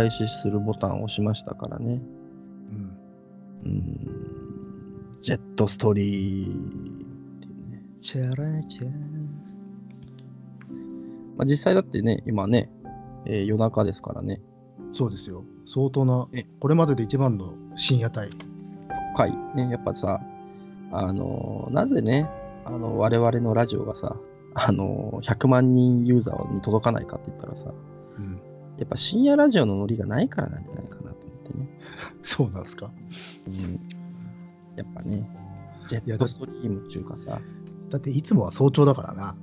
開始するボタンを押しましたからね。うん。うん。ジェットストリーね。チャラチャまあ、実際だってね、今ね、えー夜中ですからね。そうですよ。相当なえ、これまでで一番の深夜帯。深い。ね、やっぱさ、あのーなぜね、あの、我々のラジオがさ、あのー100万人ユーザーに届かないかって言ったらさ、うん。やっぱ深夜ラジオのノリがないからなんじゃないかなと思ってね。そうなんですか？うん。やっぱね、ジェいやットストリームっていうかさ、だっていつもは早朝だからな。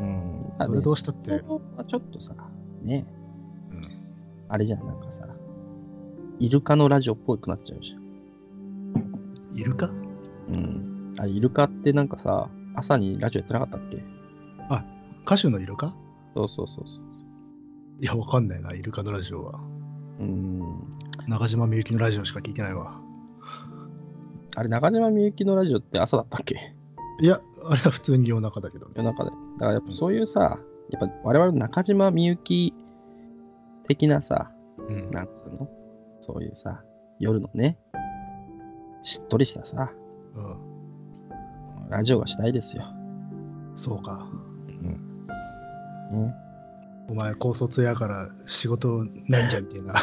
うん。それどうしたって？はちょっとさ、ね、うんあれじゃん、なんかさ、イルカのラジオっぽくなっちゃうじゃん。いるかうん。あれ、イルカってなんかさ、朝にラジオやってなかったっけ？歌手のいるかそうそうそうそう。いや、わかんないな、イルカのラジオは。うん。中島みゆきのラジオしか聞いてないわ。あれ、中島みゆきのラジオって朝だったっけ？いや、あれは普通に夜中だけどね。夜中で。だからやっぱそういうさ、やっぱ我々の中島みゆき的なさ、うん。なんつうの？そういうさ、夜のね、しっとりしたさ、うん。ラジオがしたいですよ。そうか。ね、お前、高卒やから仕事ないんじゃんみたいな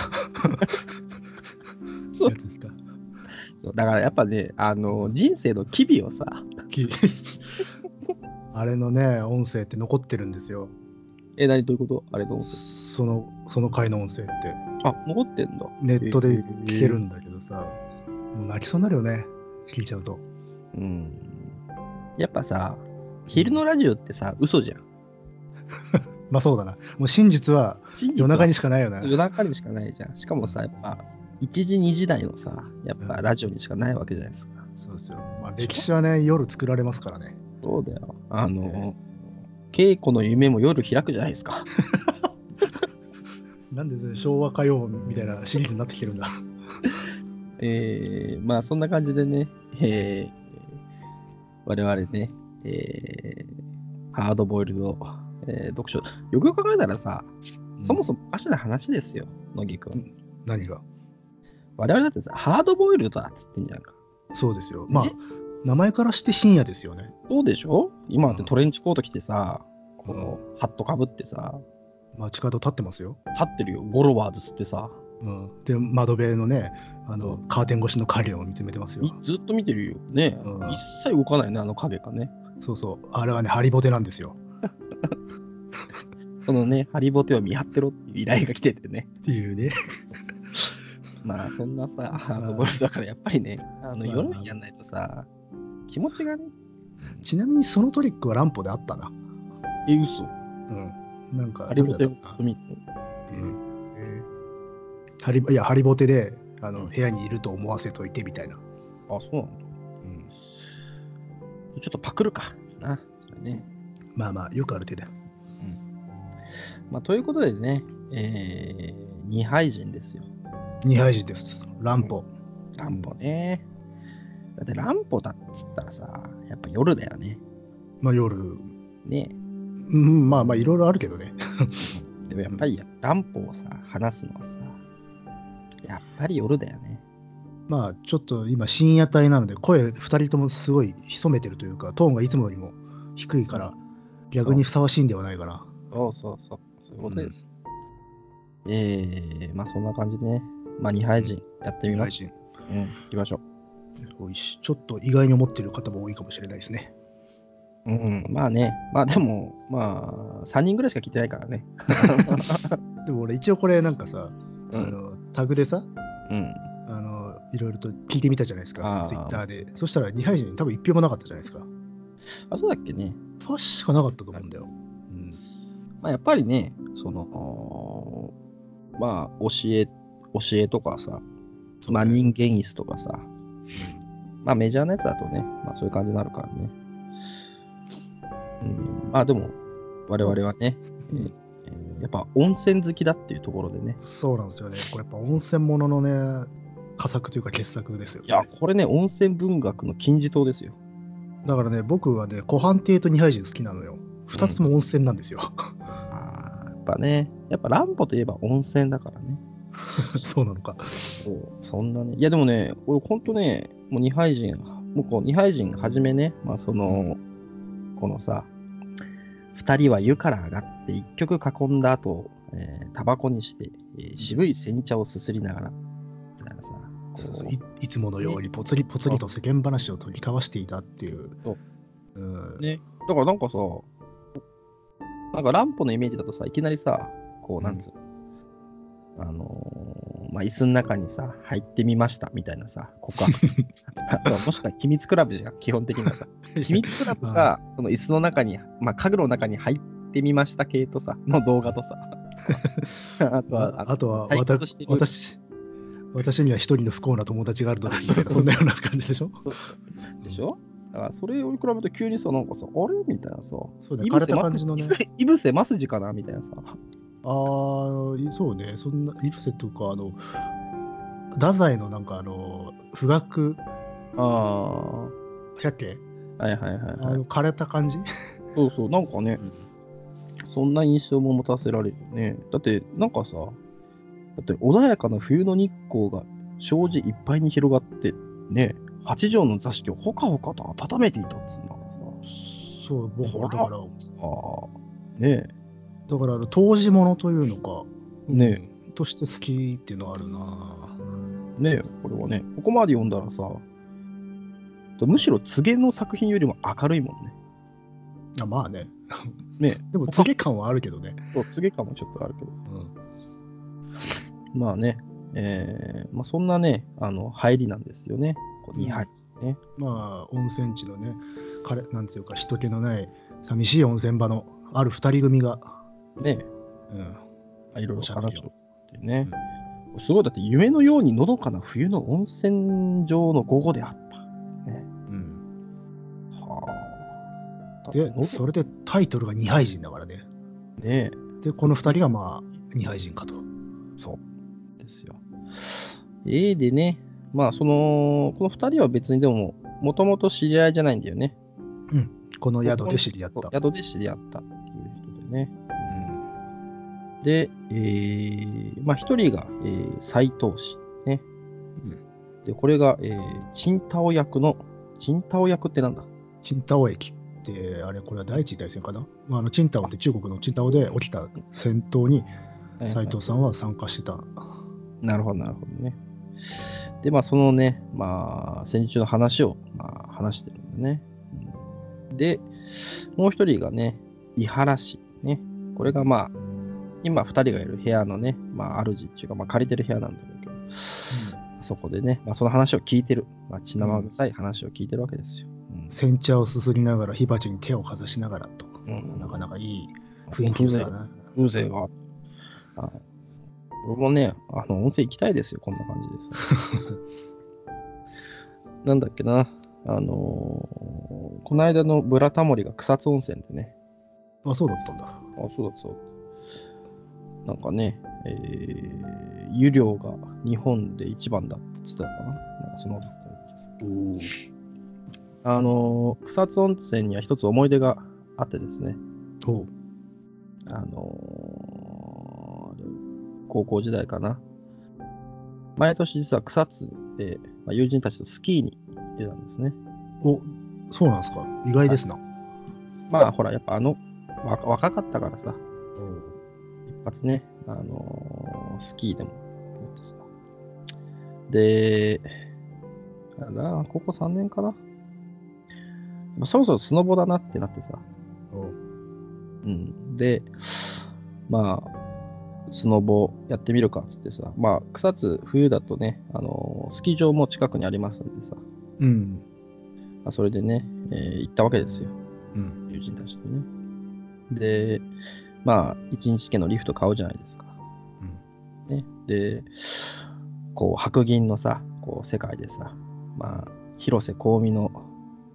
そうやつですか。そうだからやっぱね、あの、人生の機微をさ、きあれのね、音声って残ってるんですよ。え、何どういうこと？あれどうその、その回の音声って。あ、残ってんだ。ネットで聞けるんだけどさ、もう泣きそうになるよね。聞いちゃうと。うん。やっぱさ、昼のラジオってさ、嘘じゃん。まあそうだな。もう真実は夜中にしかないよね。夜中にしかないじゃん。しかもさ、やっぱ、1時、2時台のさ、やっぱラジオにしかないわけじゃないですか。そうですよ。まあ歴史はね、夜作られますからね。そうだよ。あの、稽古の夢も夜開くじゃないですか。なんで昭和歌謡みたいなシリーズになってきてるんだ。えー、まあそんな感じでね、えー、我々ね、えー、ハードボイルド、えー読書、よくよく考えたらさ、そもそもおかしな話ですよ、乃木くん。何が？我々だってさ、ハードボイルドだっつってんじゃんか。そうですよ。まあえ、名前からして深夜ですよね。そうでしょ？今だってうんトレンチコート着てさ、こうのハットかぶってさ、街角立ってますよ。立ってるよ、ゴロワーズ吸ってさ、うん、で、窓辺のね、あの、カーテン越しの影を見つめてますよみ。ずっと見てるよ。ね、うん一切動かないね、あの影がね。そうそう。あれはね、ハリボテなんですよ。そのね、ハリボテを見張ってろって依頼が来ててね。っていうね。まあそんなさ、ハードボイルドだからやっぱりね、あのまあ夜にやんないとさ、気持ちがね、ちなみにそのトリックは乱歩であったな。え、嘘。うん。なんか、ハリボテをうん。ハリいや、ハリボテで、あの、部屋にいると思わせといてみたいな。あ、そうなんだ。うん。ちょっとパクるか。な、それね。まあまあ、よくある手だ。まあということでね、えー、二廃人ですよ。二杯人です。乱歩。乱歩ね。だって乱歩だっつったらさ、やっぱ夜だよね。まあ夜、ねうん、まあまあ、いろいろあるけどね。でもやっぱり乱歩をさ、話すのはさ、やっぱり夜だよね。まあ、ちょっと今、深夜帯なので、声二人ともすごい潜めてるというか、トーンがいつもよりも低いから、逆にふさわしいんではないかな。そうそうそう。そういうことです。えー、まあそんな感じでね。まあ二廃人やってみます。うん、行きましょおいしちょっと意外に思ってる方も多いかもしれないですね。う。うん、まあね。まあでも、まあ、3人ぐらいしか聞いてないからね。でも俺、一応これなんかさ、うん。あのタグでさ、うん。あのいろいろと聞いてみたじゃないですかツイッターで。そしたら、二杯人多分一票もなかったじゃないですか。あ、そうだっけね。確かなかったと思うんだよ。うん、まあやっぱりね、その、まあ教え、教えとかさ、まあ人間椅子とかさ、まあメジャーなやつだとね、まあそういう感じになるからね。うん、まあでも、我々はね、えーえーやっぱ温泉好きだっていうところでね。そうなんですよね。これやっぱ温泉もののね、佳作というか傑作ですよ、ね。いや、これね、温泉文学の金字塔ですよ。だからね、僕はね、湖畔亭と二杯人好きなのよ。二つとも温泉なんですよ。ぱね、やっぱ乱歩といえば温泉だからね。そうなのか。そうそんなね。いやでもね、俺ほんとね、もう二杯人、もうこう二杯人はじめね、まあその、このさ、二人は湯から上がって一曲囲んだ後、えータバコにして、えー渋い煎茶をすすりながら、みたいなさ、そうそういいつものようにぽつりぽつりと世間話を取り交わしていたっていう。そううんね、だからなんかさ、なんか乱歩のイメージだとさ、いきなりさ、こう、なんつうの、あのーまあ、椅子の中にさ、入ってみましたみたいなさ、告白。もしくは秘密クラブじゃん、基本的にはさ。秘密クラブが、その椅子の中に、まあ、家具の中に入ってみました系とさ、の動画とさ。あとは、ああとは私私には一人の不幸な友達があるのでみたいなそんなような感じでしょ？でしょ？だからそれを比べると急にさ、なんかさ、あれ？みたいなさ、そうだね枯れた感じのね。イブセマスジかな？みたいなさ。ああ、いそうね。そんな、イブセとか、あの、太宰のなんか、あの、富岳あ百景？あ、はいはいはい、あはい。の枯れた感じ？そうそう、なんかね、そんな印象も持たせられるよね。だって、なんかさ、だって穏やかな冬の日光が障子いっぱいに広がって、ね、八畳の座敷をほかほかと温めていたっつうんだからさ。そう、僕はだから、ああ、ねだから、あの当時ものというのか、ねうんとして好きっていうのはあるなえ、ねえ、これはね、ここまで読んだらさ、むしろ告げの作品よりも明るいもんね。あまあね。ね でも、告げ感はあるけどね。そう告げ感もちょっとあるけどさ。うんまあね、えーまあ、そんなね、あの入りなんですよね。こう2杯ね。まあ、温泉地のね、彼なんていうか、人気のない、寂しい温泉場のある二人組が、ねうん、まあいろいろ話をってね。すごい、だって夢のようにのどかな冬の温泉場の午後であった。ね、うん。はあ。でそれでタイトルが二杯人だからね。ねで、この二人がまあ、二杯人かと。そうですよ。ええでね、まあその、この2人は別にでも、もともと知り合いじゃないんだよね。この宿で知り合った。宿で知り合ったっていう人でね。で、えー、まあ一人が、えー、斎藤氏ね。で、これが、えー、チンタオ役の、チンタオ役ってなんだ？チンタオ駅って、あれ、これは第一次大戦かな、まあ、あのチンタオって中国のチンタオで起きた戦闘に斎藤さんは参加してた。なるほど、なるほどね。で、まあ、そのね、まあ、戦時中の話を、まあ、話してるんだね。うんで、もう一人がね、伊原氏。ね。これがまあ、今二人がいる部屋のね、まあ、主っていうか、まあ、借りてる部屋なんだろうけど、そこでね、まあ、その話を聞いてる。まあ、血生臭い話を聞いてるわけですよ。うん煎茶をすすりながら火鉢に手をかざしながらと。うんなかなかいい雰囲気ですよね。風情が。はい。俺もね、あの、温泉行きたいですよ、こんな感じです。なんだっけな、あのーこの間のブラタモリが草津温泉でね、あ、そうだったんだ。あ、そうだそう。なんかね、えー、湯量が日本で一番だって言ってたのかななんかその。あのー草津温泉には一つ思い出があってですね、あのー高校時代かな。毎年実は草津で、まあ、友人たちとスキーに行ってたんですね。お、そうなんですか。意外ですな。まあほら、やっぱあの、若若かったからさ、一発ね、あのースキーでも。で、あな、高校3年かな。まあそろそろスノボだなってなってさ。うん。で、まあ、スノボやってみるかっつってさ、まあ、草津、冬だとね、あのースキー場も近くにありますんでさ、うん。まあ、それでね、えー行ったわけですよ、うん。友人たちとね。で、まあ、一日券のリフト買うじゃないですか。うん。ね、で、こう、白銀のさ、こう、世界でさ、まあ、広瀬香美の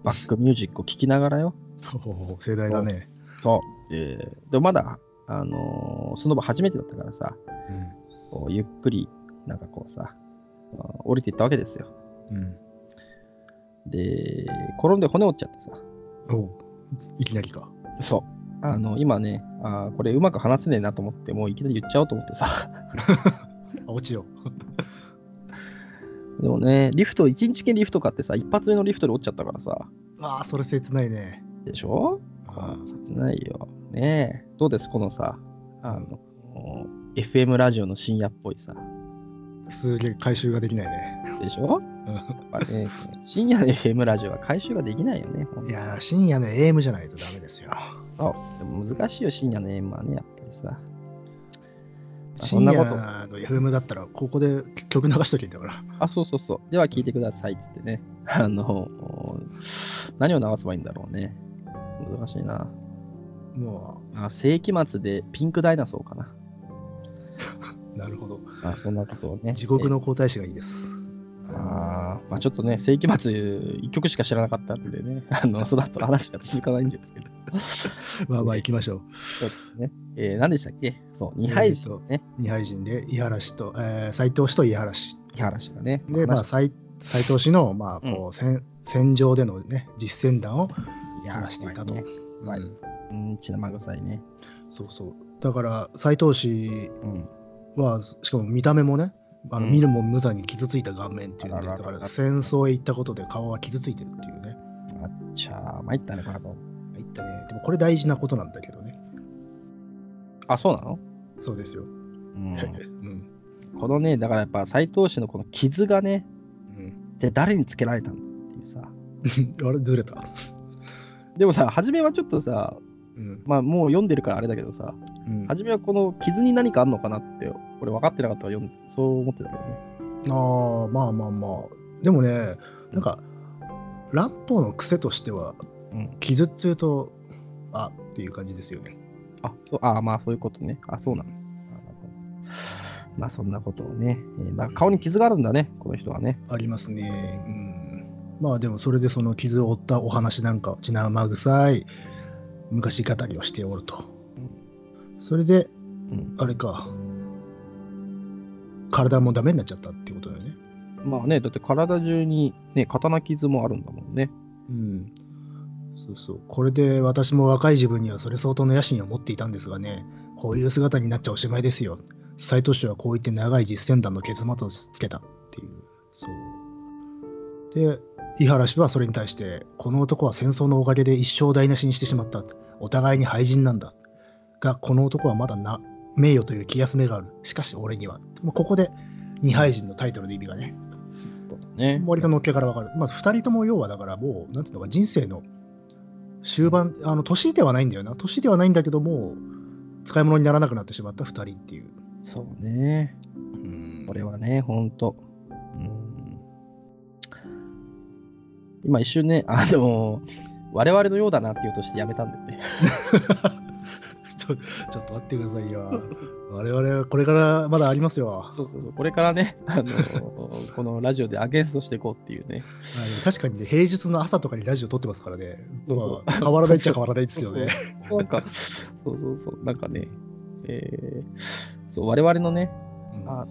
バックミュージックを聴きながらよ、おお、盛大だね。そう、えーでもまだ、あのースノボ初めてだったからさ、うん。こうゆっくり、なんかこうさ、降りていったわけですよ。うん。で、転んで骨折っちゃってさ、おういきなりか。そう。あの、今ね、あーこれうまく話せねえなと思って、もういきなり言っちゃおうと思ってさ、落ちよ でもね、リフト、一日券リフト買ってさ、一発目のリフトで落ちちゃったからさ、う。ああ、それ切ないね。でしょ？あ切ないよ。ねえ。どうですこのさ、あの、FM ラジオの深夜っぽいさ、ーすげえ回収ができないね。でしょ？ね、深夜の FM ラジオは回収ができないよね。いやー、深夜の AM じゃないとダメですよ。あでも難しいよ、深夜の AM はね、やっぱりさ。あそんな深夜ことの FM だったら、ここで曲流しときんだから。あ、そうそうそう。では聞いてくださいっつってね。あの、何を流せばいいんだろうね。難しいな。もあ世紀末でピンクダイナソーかな。う、なるほど。あそんなことをね。地獄の皇太子がいいです。えあーまあ、ちょっとね、世紀末一曲しか知らなかったんでね、あの その後の話が続かないんですけど。まあまあ行きましょう。ちょっとね、えー何でしたっけ？そう、二敗人ね、二敗人で、井原氏と、えー、斎藤氏と井原氏。木原氏がね。で、まあ、話し斎斎藤氏の、まあ、こう、戦戦場でのね、実践談を話していたと。ねはいうんうん、血生臭いね。そうそう。だから、斎藤氏うん。は、しかも見た目もね、あのうん見るも無残に傷ついた顔面っていうんで、あらららだから戦争へ行ったことで顔が傷ついてるっていうね。あっちゃー、参ったね、これと。言ったね。でもこれ大事なことなんだけどね。あ、そうなの？そうですよ。うん。うん。このね、だからやっぱ斎藤氏のこの傷がね、うん、で誰につけられたんだっていうさ。あれ、ずれた？でもさ、初めはちょっとさ、うん。まあもう読んでるからあれだけどさ、うん、初めはこの傷に何かあんのかなって、俺分かってなかったからそう思ってたけどね。ああ、まあまあまあ。でもね、なんか、乱歩の癖としては、うん。傷っつうと、あっていう感じですよね。あ、そうあまあそういうことね。あ、そうなの。あなるほどまあそんなことをね、えーまあ、顔に傷があるんだね、この人はね。ありますね。うん。まあでも、それでその傷を負ったお話なんかを血生臭い昔語りをしておると。それで、うん、あれか、体もダメになっちゃったってことだよね。まあね、だって体中にね、刀傷もあるんだもんね。うん。そうそう。これで私も若い自分にはそれ相当の野心を持っていたんですがね、こういう姿になっちゃおしまいですよ。斎藤氏はこう言って長い実践談の結末をつけたっていう。そう。で、井原氏はそれに対して、この男は戦争のおかげで一生台無しにしてしまった。お互いに廃人なんだ。が、この男はまだな名誉という気休めがある。しかし俺には。もうここで二廃人のタイトルの意味がね、ね。割とのっけからわかる。まあ、2人とも要はだからもう、なんていうのか、人生の終盤、あの年ではないんだよな。年ではないんだけども、使い物にならなくなってしまった2人っていう。そうね。うんこれはね、ほんと。今一瞬ね、あの、我々のようだなっていうとしてやめたんだよね。ちょちょっと待ってくださいよ。我々、これからまだありますよ。はそうそうそう。これからね、あの、このラジオでアゲンストしていこうっていうね。い、確かにね、平日の朝とかにラジオ撮ってますからね。そうそうまあ、変わらないっちゃ変わらないですよね。なんか、そうそうそう。なんかね、えーそう、我々のね、うんあ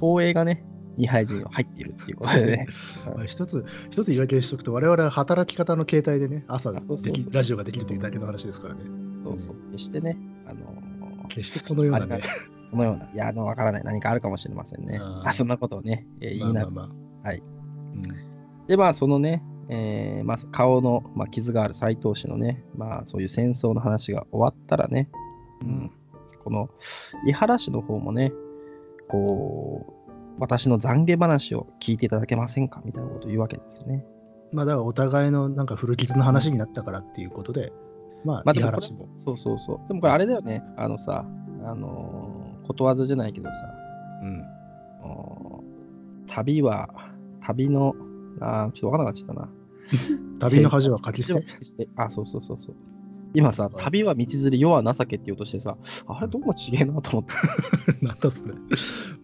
東映がね、二敗人が入っているっていうことでね。まあ一つ、一つ言い訳しとくと、我々は働き方の形態でね、朝できラジオができるというだけの話ですからね。そうそう。決してね、あの決してこのようなね。このような、いや、あの、わからない。何かあるかもしれませんね。あそんなことをね、えー言いながら。まあまあまあはい。うんで、まあ、そのね、えーまあ、顔の、まあ、傷がある斎藤氏のね、まあ、そういう戦争の話が終わったらね、うん、この伊原氏の方もね、こう、私の懺悔話を聞いていただけませんか？みたいなことを言うわけですね。まあだからお互いのなんか古傷の話になったからっていうことで、まあ、まあ、でも。そうそうそう。でもこれあれだよね、あのさ、あのーことわざじゃないけどさ、うん。あのー旅は、旅の、あーちょっとわからなくなっちゃったな。旅の恥は書き捨て。あ、そうそうそうそう。今さ、旅は道連れ、世は情けって言おうとしてさ、あれどうも違えなと思って。なんだそれ。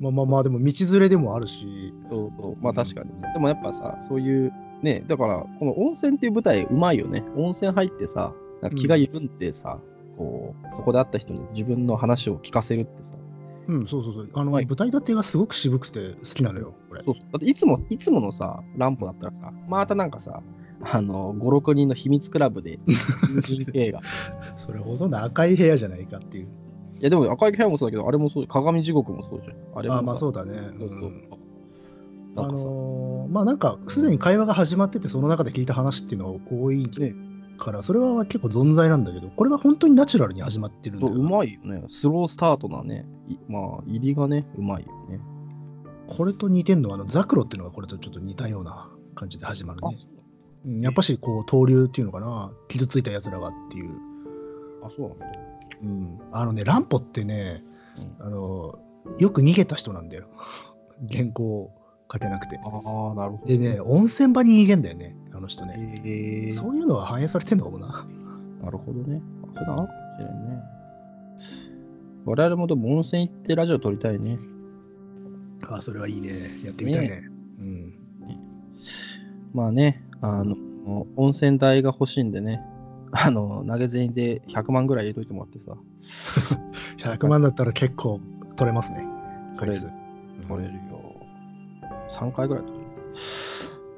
まあまあまあ、でも道連れでもあるし。そうそう。まあ確かに。でもやっぱさ、そういう、ね、だから、この温泉っていう舞台、うまいよね。温泉入ってさ、なんか気が緩んでさ、こう、そこで会った人に自分の話を聞かせるってさ。うん、そうそうそう。あの、はい舞台立てがすごく渋くて好きなのよ、これ。そうそう。だっていつも、いつものさ、乱歩だったらさ、またなんかさ、あの、5、6人の秘密クラブで、友人映画。それほどの赤い部屋じゃないかっていう。いやでも赤い部屋もそうだけど、あれもそう、鏡地獄もそうじゃん。あれもあまあそうだね。そうそううんあなんかさ、のーまあなんかすでに会話が始まっててその中で聞いた話っていうのが多いねからそれは結構存在なんだけどこれは本当にナチュラルに始まってるんだよそううまいよね。スロースタートなね、いまあ、入りがね、うまいよね。これと似てんのはあのザクロっていうのがこれとちょっと似たような感じで始まるあね。うんやっぱしこう闘竜っていうのかな傷ついたやつらがっていう、あ、そうなんだ。うん、あのね乱歩ってねうん。あのよく逃げた人なんだよ。原稿を書けなくて。ああ、なるほど。でね温泉場に逃げんだよねあの人ね、へえ。そういうのが反映されてんのかもな。なるほどね。あそれなのかもしれんね。我々もでも温泉行ってラジオ撮りたいね。あそれはいいね。やってみたいね。うん。まあね、あの、温泉代が欲しいんでね、あの、投げ銭で100万ぐらい入れといてもらってさ、100万だったら結構取れますね。回数。取れるよ。3回ぐらい取れる。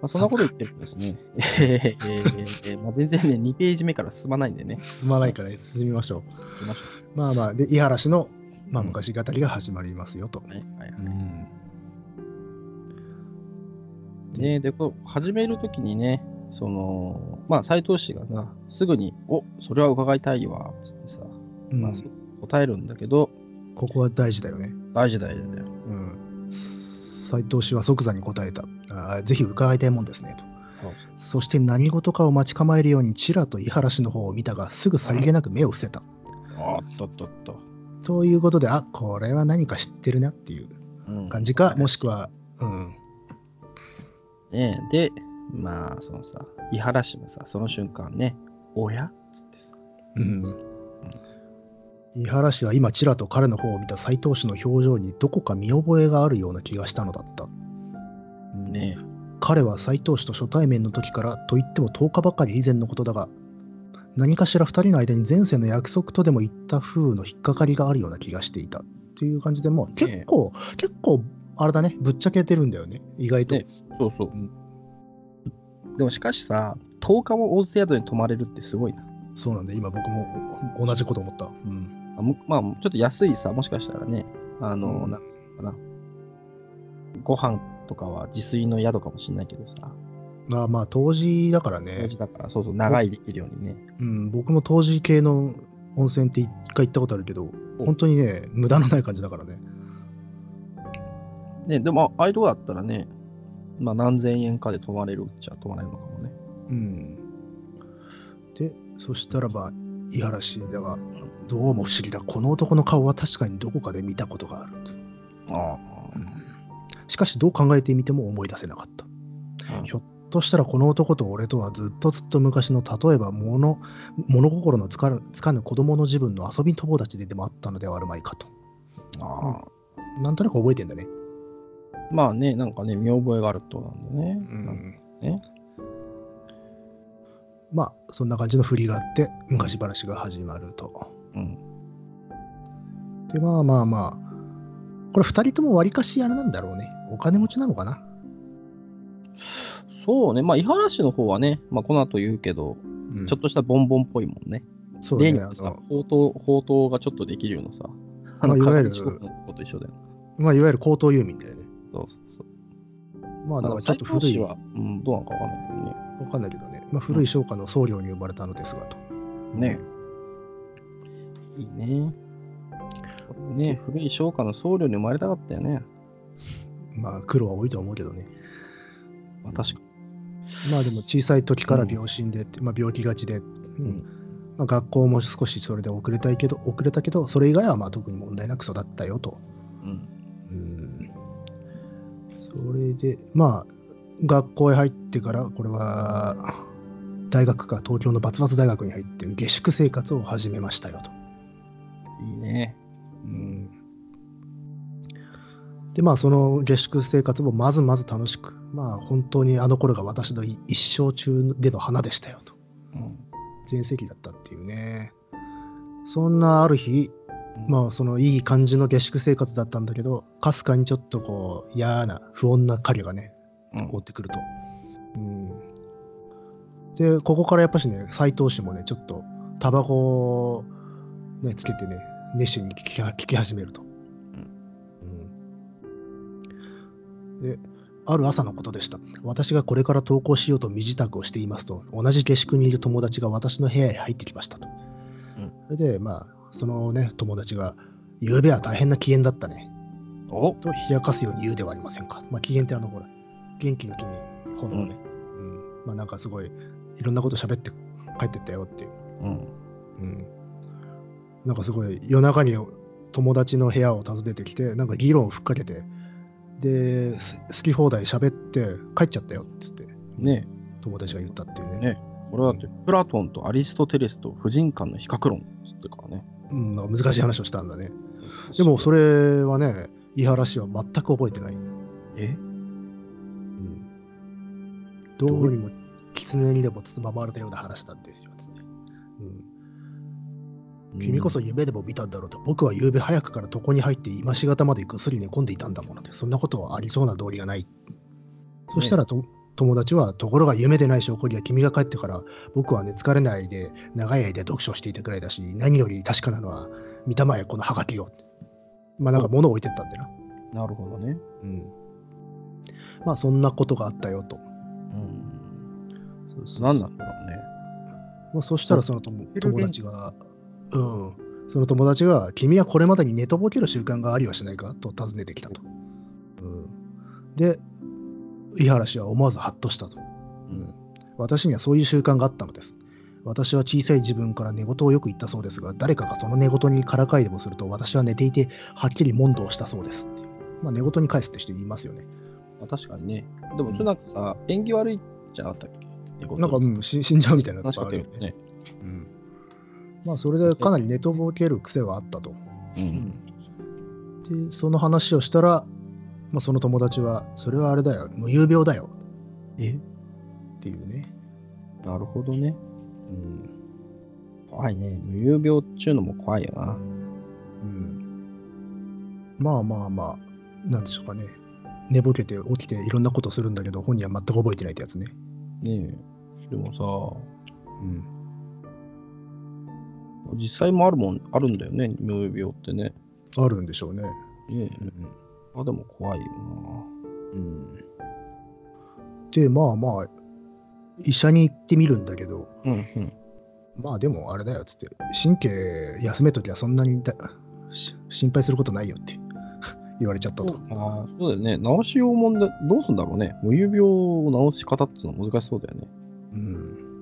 まあ、そんなこと言ってる。とですね、えーえーえーまあ、全然ね、2ページ目から進まないんでね、進まないから進みましょう。まあまあで井原氏の、まあ、うん。昔語りが始まりますよと、うね。はいはい。うんね。で、こう始めるときにね、その、まあ、斎藤氏がさ、すぐに、おそれは伺いたいわ、つってさ、うん。まあ、答えるんだけど、ここは大事だよね。大事大事だよ。うん。斎藤氏は即座に答えた。あぜひ伺いたいもんですねと。そうそして何事かを待ち構えるようにちらと井原氏の方を見たがすぐさりげなく目を伏せた。あっとっとっと。ということであこれは何か知ってるなっていううん。感じかもしくはうんね。で、まあ、そのさ、伊原氏もさ、その瞬間ね、おや？つってさ、うん。井原氏は今ちらと彼の方を見た斎藤氏の表情にどこか見覚えがあるような気がしたのだった。ね。彼は斎藤氏と初対面の時からと言っても10日ばかり以前のことだが何かしら2人の間に前世の約束とでも言った風の引っかかりがあるような気がしていた。っていう感じでもう結構、結構あれだね。ぶっちゃけてるんだよね。意外と、ねそうそう。うん。でもしかしさ、10日も温泉宿に泊まれるってすごいな。そうなんで今僕もお同じこと思った、うん、あむまあ、ちょっと安いさ、もしかしたらね、あの、うん。なんかな。ご飯とかは自炊の宿かもしれないけどさ、まあまあ当時だから当ね時、だから、そうそう、長いできるようにね。うん、僕も当時系の温泉って一回行ったことあるけどお。本当にね無駄のない感じだからね。ね、でも、ああいうとこだったらね、まあ、何千円かで泊まれるっちゃ泊まれるのかもね。うん。でそしたらば井原氏だがどうも不思議だ。この男の顔は確かにどこかで見たことがある。とあ。しかしどう考えてみても思い出せなかった。あ。ひょっとしたらこの男と俺とはずっとずっと昔の例えば物物心のつかぬつかぬ子供の自分の遊び友達ででもあったのではあるまいかと。ああ。なんとなく覚えてんだねまあね、なんかね、見覚えがあるってことなんだね。うん。ね。まあそんな感じの振りがあって昔話が始まると。うん。でまあまあまあ。これ2人ともわりかしあれなんだろうね。お金持ちなのかな？そうね、まあ、伊原氏の方はね、まあ、この後言うけど、うん。ちょっとしたボンボンっぽいもんね。そうねあ例によってさの、宝刀、宝刀がちょっとできるようなさ、まあいわゆる。まあいわゆる高等遊民だよねそうそうそう。まあだからちょっと古い。は、うん、どうなのかわかんないけどね。かんないけどね、まあ、古い商家の僧侶に生まれたのですがと。ね。いいね。ね古い商家の僧侶に生まれたかったよね。まあ苦労は多いとは思うけどね。まあ、確かまあでも小さい時から病死んでって、まあ、病気がちで、うん。ん。まあ、学校も少しそれで遅れたいけど遅れたけどそれ以外はまあ特に問題なく育ったよと。うんそれでまあ学校へ入ってからこれは大学か東京のバツバツ大学に入って下宿生活を始めましたよと。いいね。うんでまあその下宿生活もまずまず楽しくまあ本当にあの頃が私の一生中での花でしたよとうん。全盛期だったっていうねそんなある日まあそのいい感じの下宿生活だったんだけどかすかにちょっとこう嫌な不穏な影がねうん追ってくると、うん、でここからやっぱしね斎藤氏もねちょっとタバコをねつけてね熱心に聞き聞き始めると。うんで、ある朝のことでした。私がこれから投稿しようと身支度をしていますと、同じ下宿にいる友達が私の部屋へ入ってきましたと。うんそれで、まあ、そのね、友達が、昨べは大変な機嫌だったね。お？と冷やかすように言うではありませんか。まあ、機嫌ってあの、ほら、元気の気に炎ね。うんまあ、なんかすごい、いろんなこと喋って帰ってったよっていう。うん。うん。なんかすごい、夜中に友達の部屋を訪ねてきて、なんか議論をふっかけて、で、す好き放題喋って帰っちゃったよっつって、ね友達が言ったっていうね。ねこれだって、プラトンとアリストテレスと婦人間の比較論っつってからね。うん、なんか難しい話をしたんだね。でも、それはね、井原氏は全く覚えてない。え？うん、どうにも狐にでも包まれたような話なんですよ、つって。うん、君こそ夢でも見たんだろうと、僕は夕べ早くから床に入って今しがたまでぐっすり寝込んでいたんだもので、そんなことはありそうな道理がない。そしたらと、友達は、ところが夢でない証拠には君が帰ってから、僕は寝疲れないで長い間読書をしていたくらいだし、何より確かなのは、見たまえこのハガキを。まあなんか物を置いてったんでな。なるほどね。うん。まあそんなことがあったよと。うん。そうそう何なんだろうね。まあ、そしたらその友達が、うん、その友達が、君はこれまでに寝とぼける習慣がありはしないか？と尋ねてきたと。うん、で、井原氏は思わずハッとしたと、うん。私にはそういう習慣があったのです。私は小さい自分から寝言をよく言ったそうですが、誰かがその寝言にからかいでもすると、私は寝ていて、はっきり問答したそうですって。まあ、寝言に返すって人言いますよね。まあ、確かにね。でも、それなんかさ、縁起悪いじゃなかったっけ？なんか、うん、し死んじゃうみたいなとあるよね。にね。うん、まあ、それでかなり寝とぼける癖はあったと。うん。で、その話をしたら、まあ、その友達は、それはあれだよ、無遊病だよえ？っていうね。なるほどね。うん。怖いね。無遊病っちゅうのも怖いよな。うん、まあまあまあ、なんでしょうかね。寝ぼけて起きていろんなことするんだけど、本人は全く覚えてないってやつね。ねえ。でもうん。さ、実際もあるもん、あるんだよね。無遊病ってね。あるんでしょうね。ねえ。うん。あ、でも怖いよな。うん、で、まあまあ、医者に行ってみるんだけど、うんうん。まあでもあれだよっつって、神経休めときはそんなに心配することないよって 言われちゃったと。ああ、そうだよね。治しようもんだ、どうすんだろうね。無遊病を治し方っていうのは難しそうだよね。うん。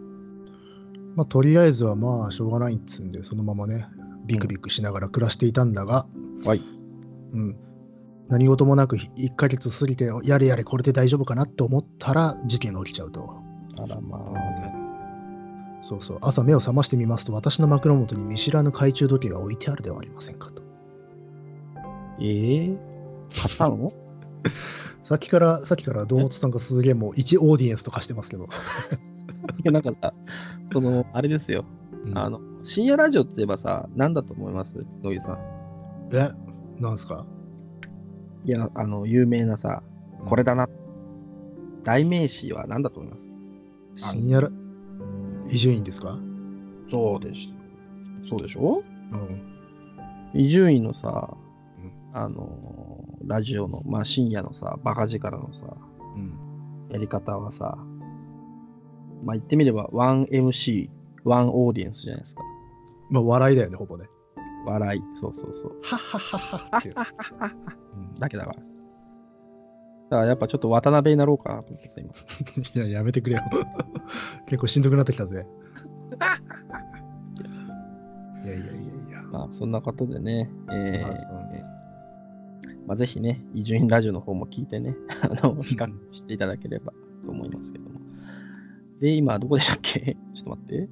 まあとりあえずはまあしょうがないっつんで、そのままね、ビクビクしながら暮らしていたんだが、はい。うん。何事もなく1ヶ月過ぎて、やれやれこれで大丈夫かなって思ったら事件が起きちゃうと。あらまあ。そうそう。朝目を覚ましてみますと、私の枕元に見知らぬ懐中時計が置いてあるではありませんかと。ええ？買ったの？さっきから、さっきから堂本さんがすげえもう1オーディエンスとかしてますけど。いや、なんかさ、その、あれですよ。うんあの、深夜ラジオって言えばさ、何だと思います？野木さん。え、なんすか？いや、あの、有名なさ、これだな。代名詞は何だと思います？深夜ら、伊集院ですか？そうでしそうでしょ？うん。伊集院のさうん、あのーラジオの、まあ深夜のさ、バカ力のさ、うん。やり方はさ、まあ言ってみれば、1MC、1オーディエンスじゃないですか。まあ、笑いだよね、ほぼね。笑い、そうそうそう。はっはっはっはってやつ。だけだから。だからやっぱちょっと渡辺になろうかなと思ってさ、今。いや、やめてくれよ。結構しんどくなってきたぜ。いやいやいやいや。まあそんなことでね、えーまあそうえーまあ、ぜひね、伊集院ラジオの方も聞いてね、あの、比較していただければと思いますけども。で、今どこでしたっけ？ちょっと待って。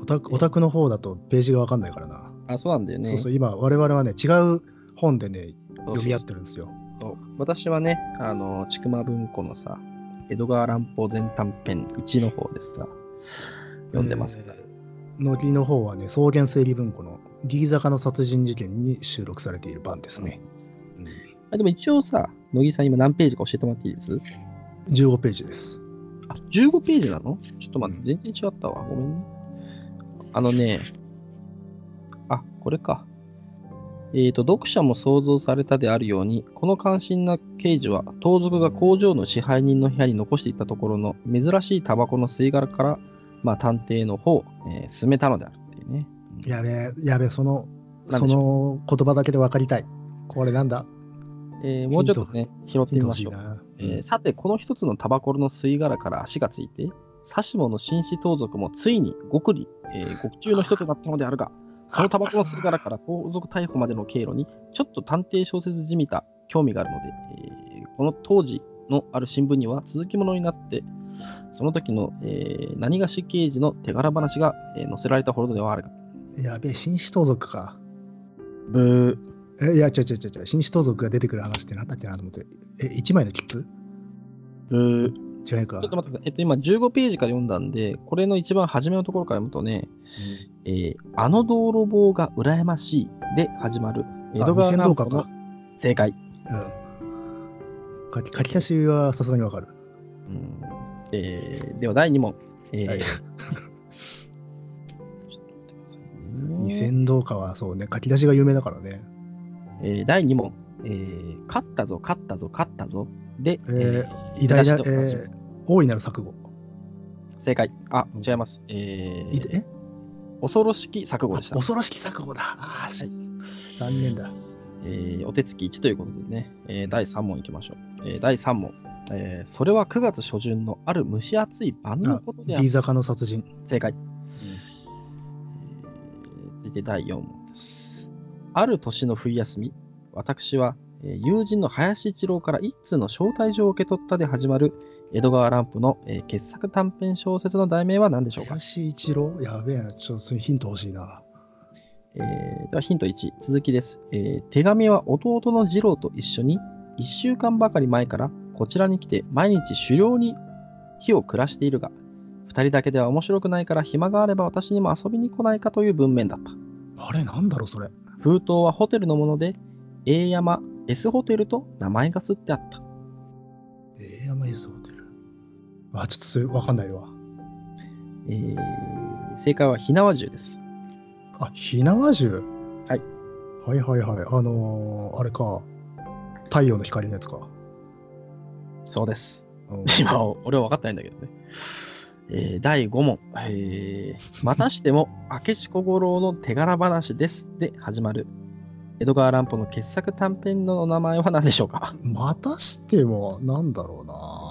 オタクオタクの方だとページがわかんないからな。あ、そうなんだよね。そうそう、今、我々はね、違う本でね、読み合ってるんですよ。そう私はね、あの、ちくま文庫のさ、江戸川乱歩全短編1の方でさ、読んでますから。えー乃木の方はね、草原整理文庫のギー坂の殺人事件に収録されている版ですね。あでも一応さ、乃木さん今何ページか教えてもらっていいです？15ページです。あ、15ページなの？ちょっと待って、うん全然違ったわ。ごめんね。あのね、あ、これか。えーと読者も想像されたであるように、この関心な刑事は盗賊が工場の支配人の部屋に残していたところの珍しいタバコの吸い殻から、まあ、探偵の方を、えー進めたのであるっていうね。やべえ、やべえ、その、その言葉だけで分かりたい。これなんだ？えーもうちょっとね、拾ってみましょう。えーさて、この一つのタバコの吸い殻から足がついて、サシモの紳士盗賊もついに極利、えー極中の人となったのであるが、そのタバコの吸い殻から盗賊逮捕までの経路に、ちょっと探偵小説じみた興味があるので、えーこの当時のある新聞には続きものになって、その時の、えー何がし刑事の手柄話が、えー載せられたほどではあるが。やべえ、紳士盗賊か。ブー、え、いや、違う違う違う違う。紳士盗賊が出てくる話って何だっけなと思って。え、1枚の切符？ブー。違うか。ちょっと待ってください。えっと、今15ページから読んだんで、これの一番初めのところから読むとね、えーあの泥棒が羨ましいで始まる江戸川あ2000乱歩の正解。うん。書き書き出しはさすがにわかる。うんえーでは第2問。えーはい二千道家はそうね、書き出しが有名だからね。えー第2問、えー勝ったぞ、勝ったぞ、勝ったぞ。で、えー偉大な、えー、大いなる錯誤。正解。あ、違います。えーいえ？恐ろしき錯誤でした。恐ろしき錯誤だ。ああ、し残念だ。えーお手つき1ということでね、えー第3問いきましょう。えー第3問、えーそれは9月初旬のある蒸し暑い晩のあことである D 坂の殺人。正解。えー続いて第4問です。ある年の冬休み、私は、えー友人の林一郎から一通の招待状を受け取ったで始まる江戸川乱歩の、えー傑作短編小説の題名は何でしょうか、林一郎？やべえな。ちょっとそれヒント欲しいな。えーではヒント1、続きです、えー手紙は弟の次郎と一緒に1週間ばかり前からこちらに来て毎日狩猟に日を暮らしているが、2人だけでは面白くないから暇があれば私にも遊びに来ないかという文面だった。あれなんだろう、それ。封筒はホテルのもので、A 山 S ホテルと名前が刷ってあった。えー、山 S ホテル？あ、ちょっとそれわかんないわ。えー正解は火縄銃です。あ、火縄銃？はい。はいはいはい。あのー、あれか。太陽の光のやつか。そうです。うん 今、俺は分かってないんだけどね。えー第5問、えーまたしても明智小五郎の手柄話ですで始まる江戸川乱歩の傑作短編の名前は何でしょうか？またしても、なんだろうな。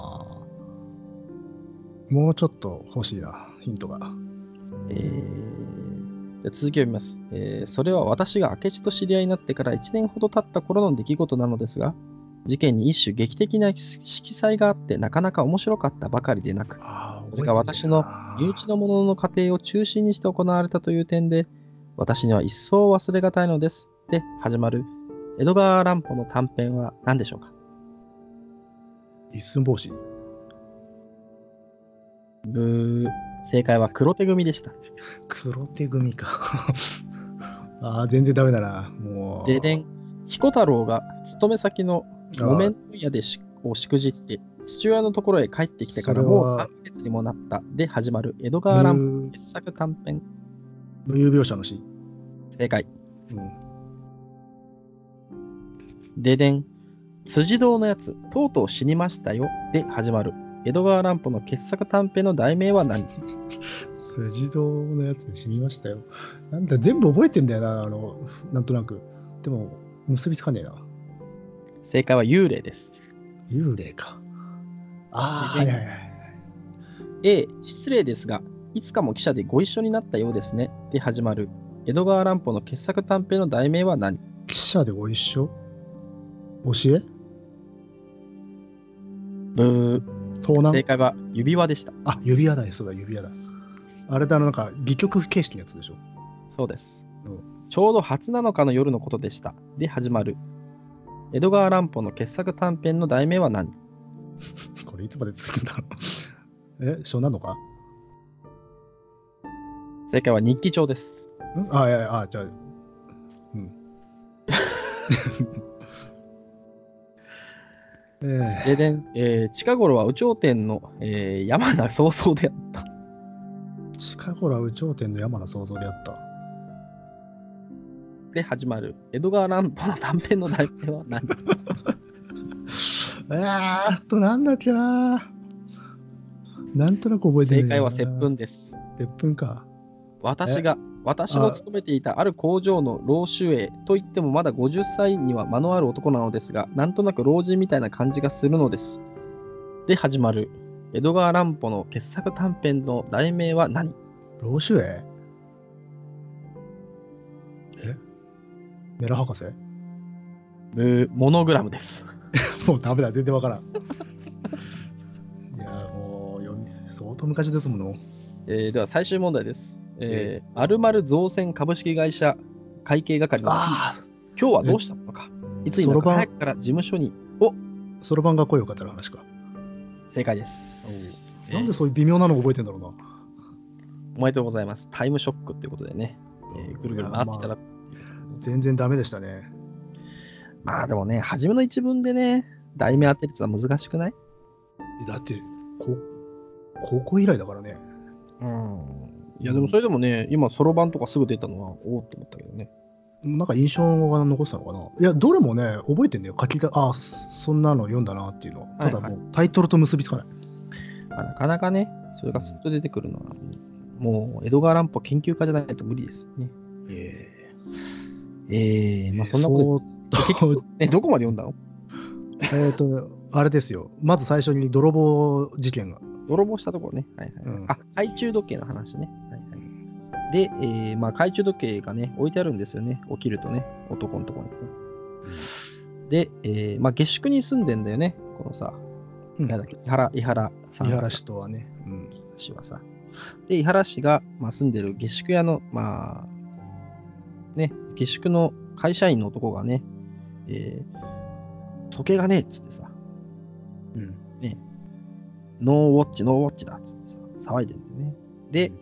もうちょっと欲しいな、ヒントが。えーじゃあ続きを読みます、えーそれは私が明智と知り合いになってから1年ほど経った頃の出来事なのですが、事件に一種劇的な色彩があってなかなか面白かったばかりでなく、あそれが私の身内の者の家庭を中心にして行われたという点で、私には一層忘れがたいのです。で始まる江戸川乱歩の短編は何でしょうか？一寸法師。ブー正解は黒手組でした。黒手組か。ああ、全然ダメだな。もう。ででん、彦太郎が勤め先の木綿問屋でしをしくじって、父親のところへ帰ってきてからもう3ヶ月にもなったで始まる江戸川乱傑作短編。無有描写の詩。正解。うん。ででん、辻堂のやつ、とうとう死にましたよで始まる江戸川乱歩の傑作短編の題名は何？筋堂のやつ死にましたよ。なんだ、全部覚えてんだよな、あの、なんとなく。でも、結びつかねえな。正解は幽霊です。幽霊か。ああ、はでいはいはい。A、失礼ですが、いつかも記者でご一緒になったようですねで始まる江戸川乱歩の傑作短編の題名は何？記者でご一緒？教え？ブー盗難？正解は指輪でした。あ、指輪だよ、そうだ、指輪だ。あれだ、あの、なんか、戯曲形式のやつでしょ？そうですうん。ちょうど初七日の夜のことでした。で始まる。江戸川乱歩の傑作短編の題名は何？これいつまで続くんだろう。え、小なのか正解は日記帳です。ん？あ、いやいや、あ、じゃあ、うん。えででん、えー近頃は有頂天の、えー山名早々であった。ー、近頃は有頂天の山の創造であった。で始まる江戸川乱歩の短編の題名は何？えーっと、なんだっけな。なんとなく覚えてない正解は接吻。です。接吻か。私が、私の勤めていたある工場の老守衛といってもまだ50歳には間のある男なのですが、なんとなく老人みたいな感じがするのです。で始まる江戸川乱歩の傑作短編の題名は何？老守衛え？メラ博士？ムモノグラムです。もうダメだ、全然わからん。いや、もう読み、相当昔ですもの。えーでは最終問題です。えー、〇〇造船株式会社会計係のあ今日はどうしたのかいつになくそろばん早くから事務所におあ、そろばんが声をかったら話か。正解です。なんでそういう微妙なの覚えてんだろうな。おめでとうございます。タイムショックっていうことでね、えーぐるぐる回っていただく。全然ダメでしたね。まあでもね、初めの一文でね、題名当てるってのは難しくない？だって、こ高校以来だからね。うん。いやでもそれでもね、今、そろばんとかすぐ出たのは、おおって思ったけどね。なんか印象が残ってたのかな。いや、どれもね、覚えてんだよ。書きた、あそんなの読んだなっていうの。ただはいもう、タイトルと結びつかない。まあ、なかなかね、それがすっと出てくるのは、もう江戸川乱歩研究家じゃないと無理ですよね。ええー、まあそんなそことえ、どこまで読んだの？えっと、あれですよ。まず最初に泥棒事件が。泥棒したところね。はいはい。うんあ、懐中時計の話ね。で、えーまあ、懐中時計がね、置いてあるんですよね。起きるとね、男のところにね。で、えーまあ、下宿に住んでんだよね。このさ、うんなんだっけ、伊原、伊原さん。井原氏とはね。うん。氏はさ。で、伊原氏が、まあ、住んでる下宿屋の、まあ、ね、下宿の会社員の男がね、えー時計がねえっつってさ、うん。ノーウォッチ、ノーウォッチだっつってさ、騒いでるんだよね。で、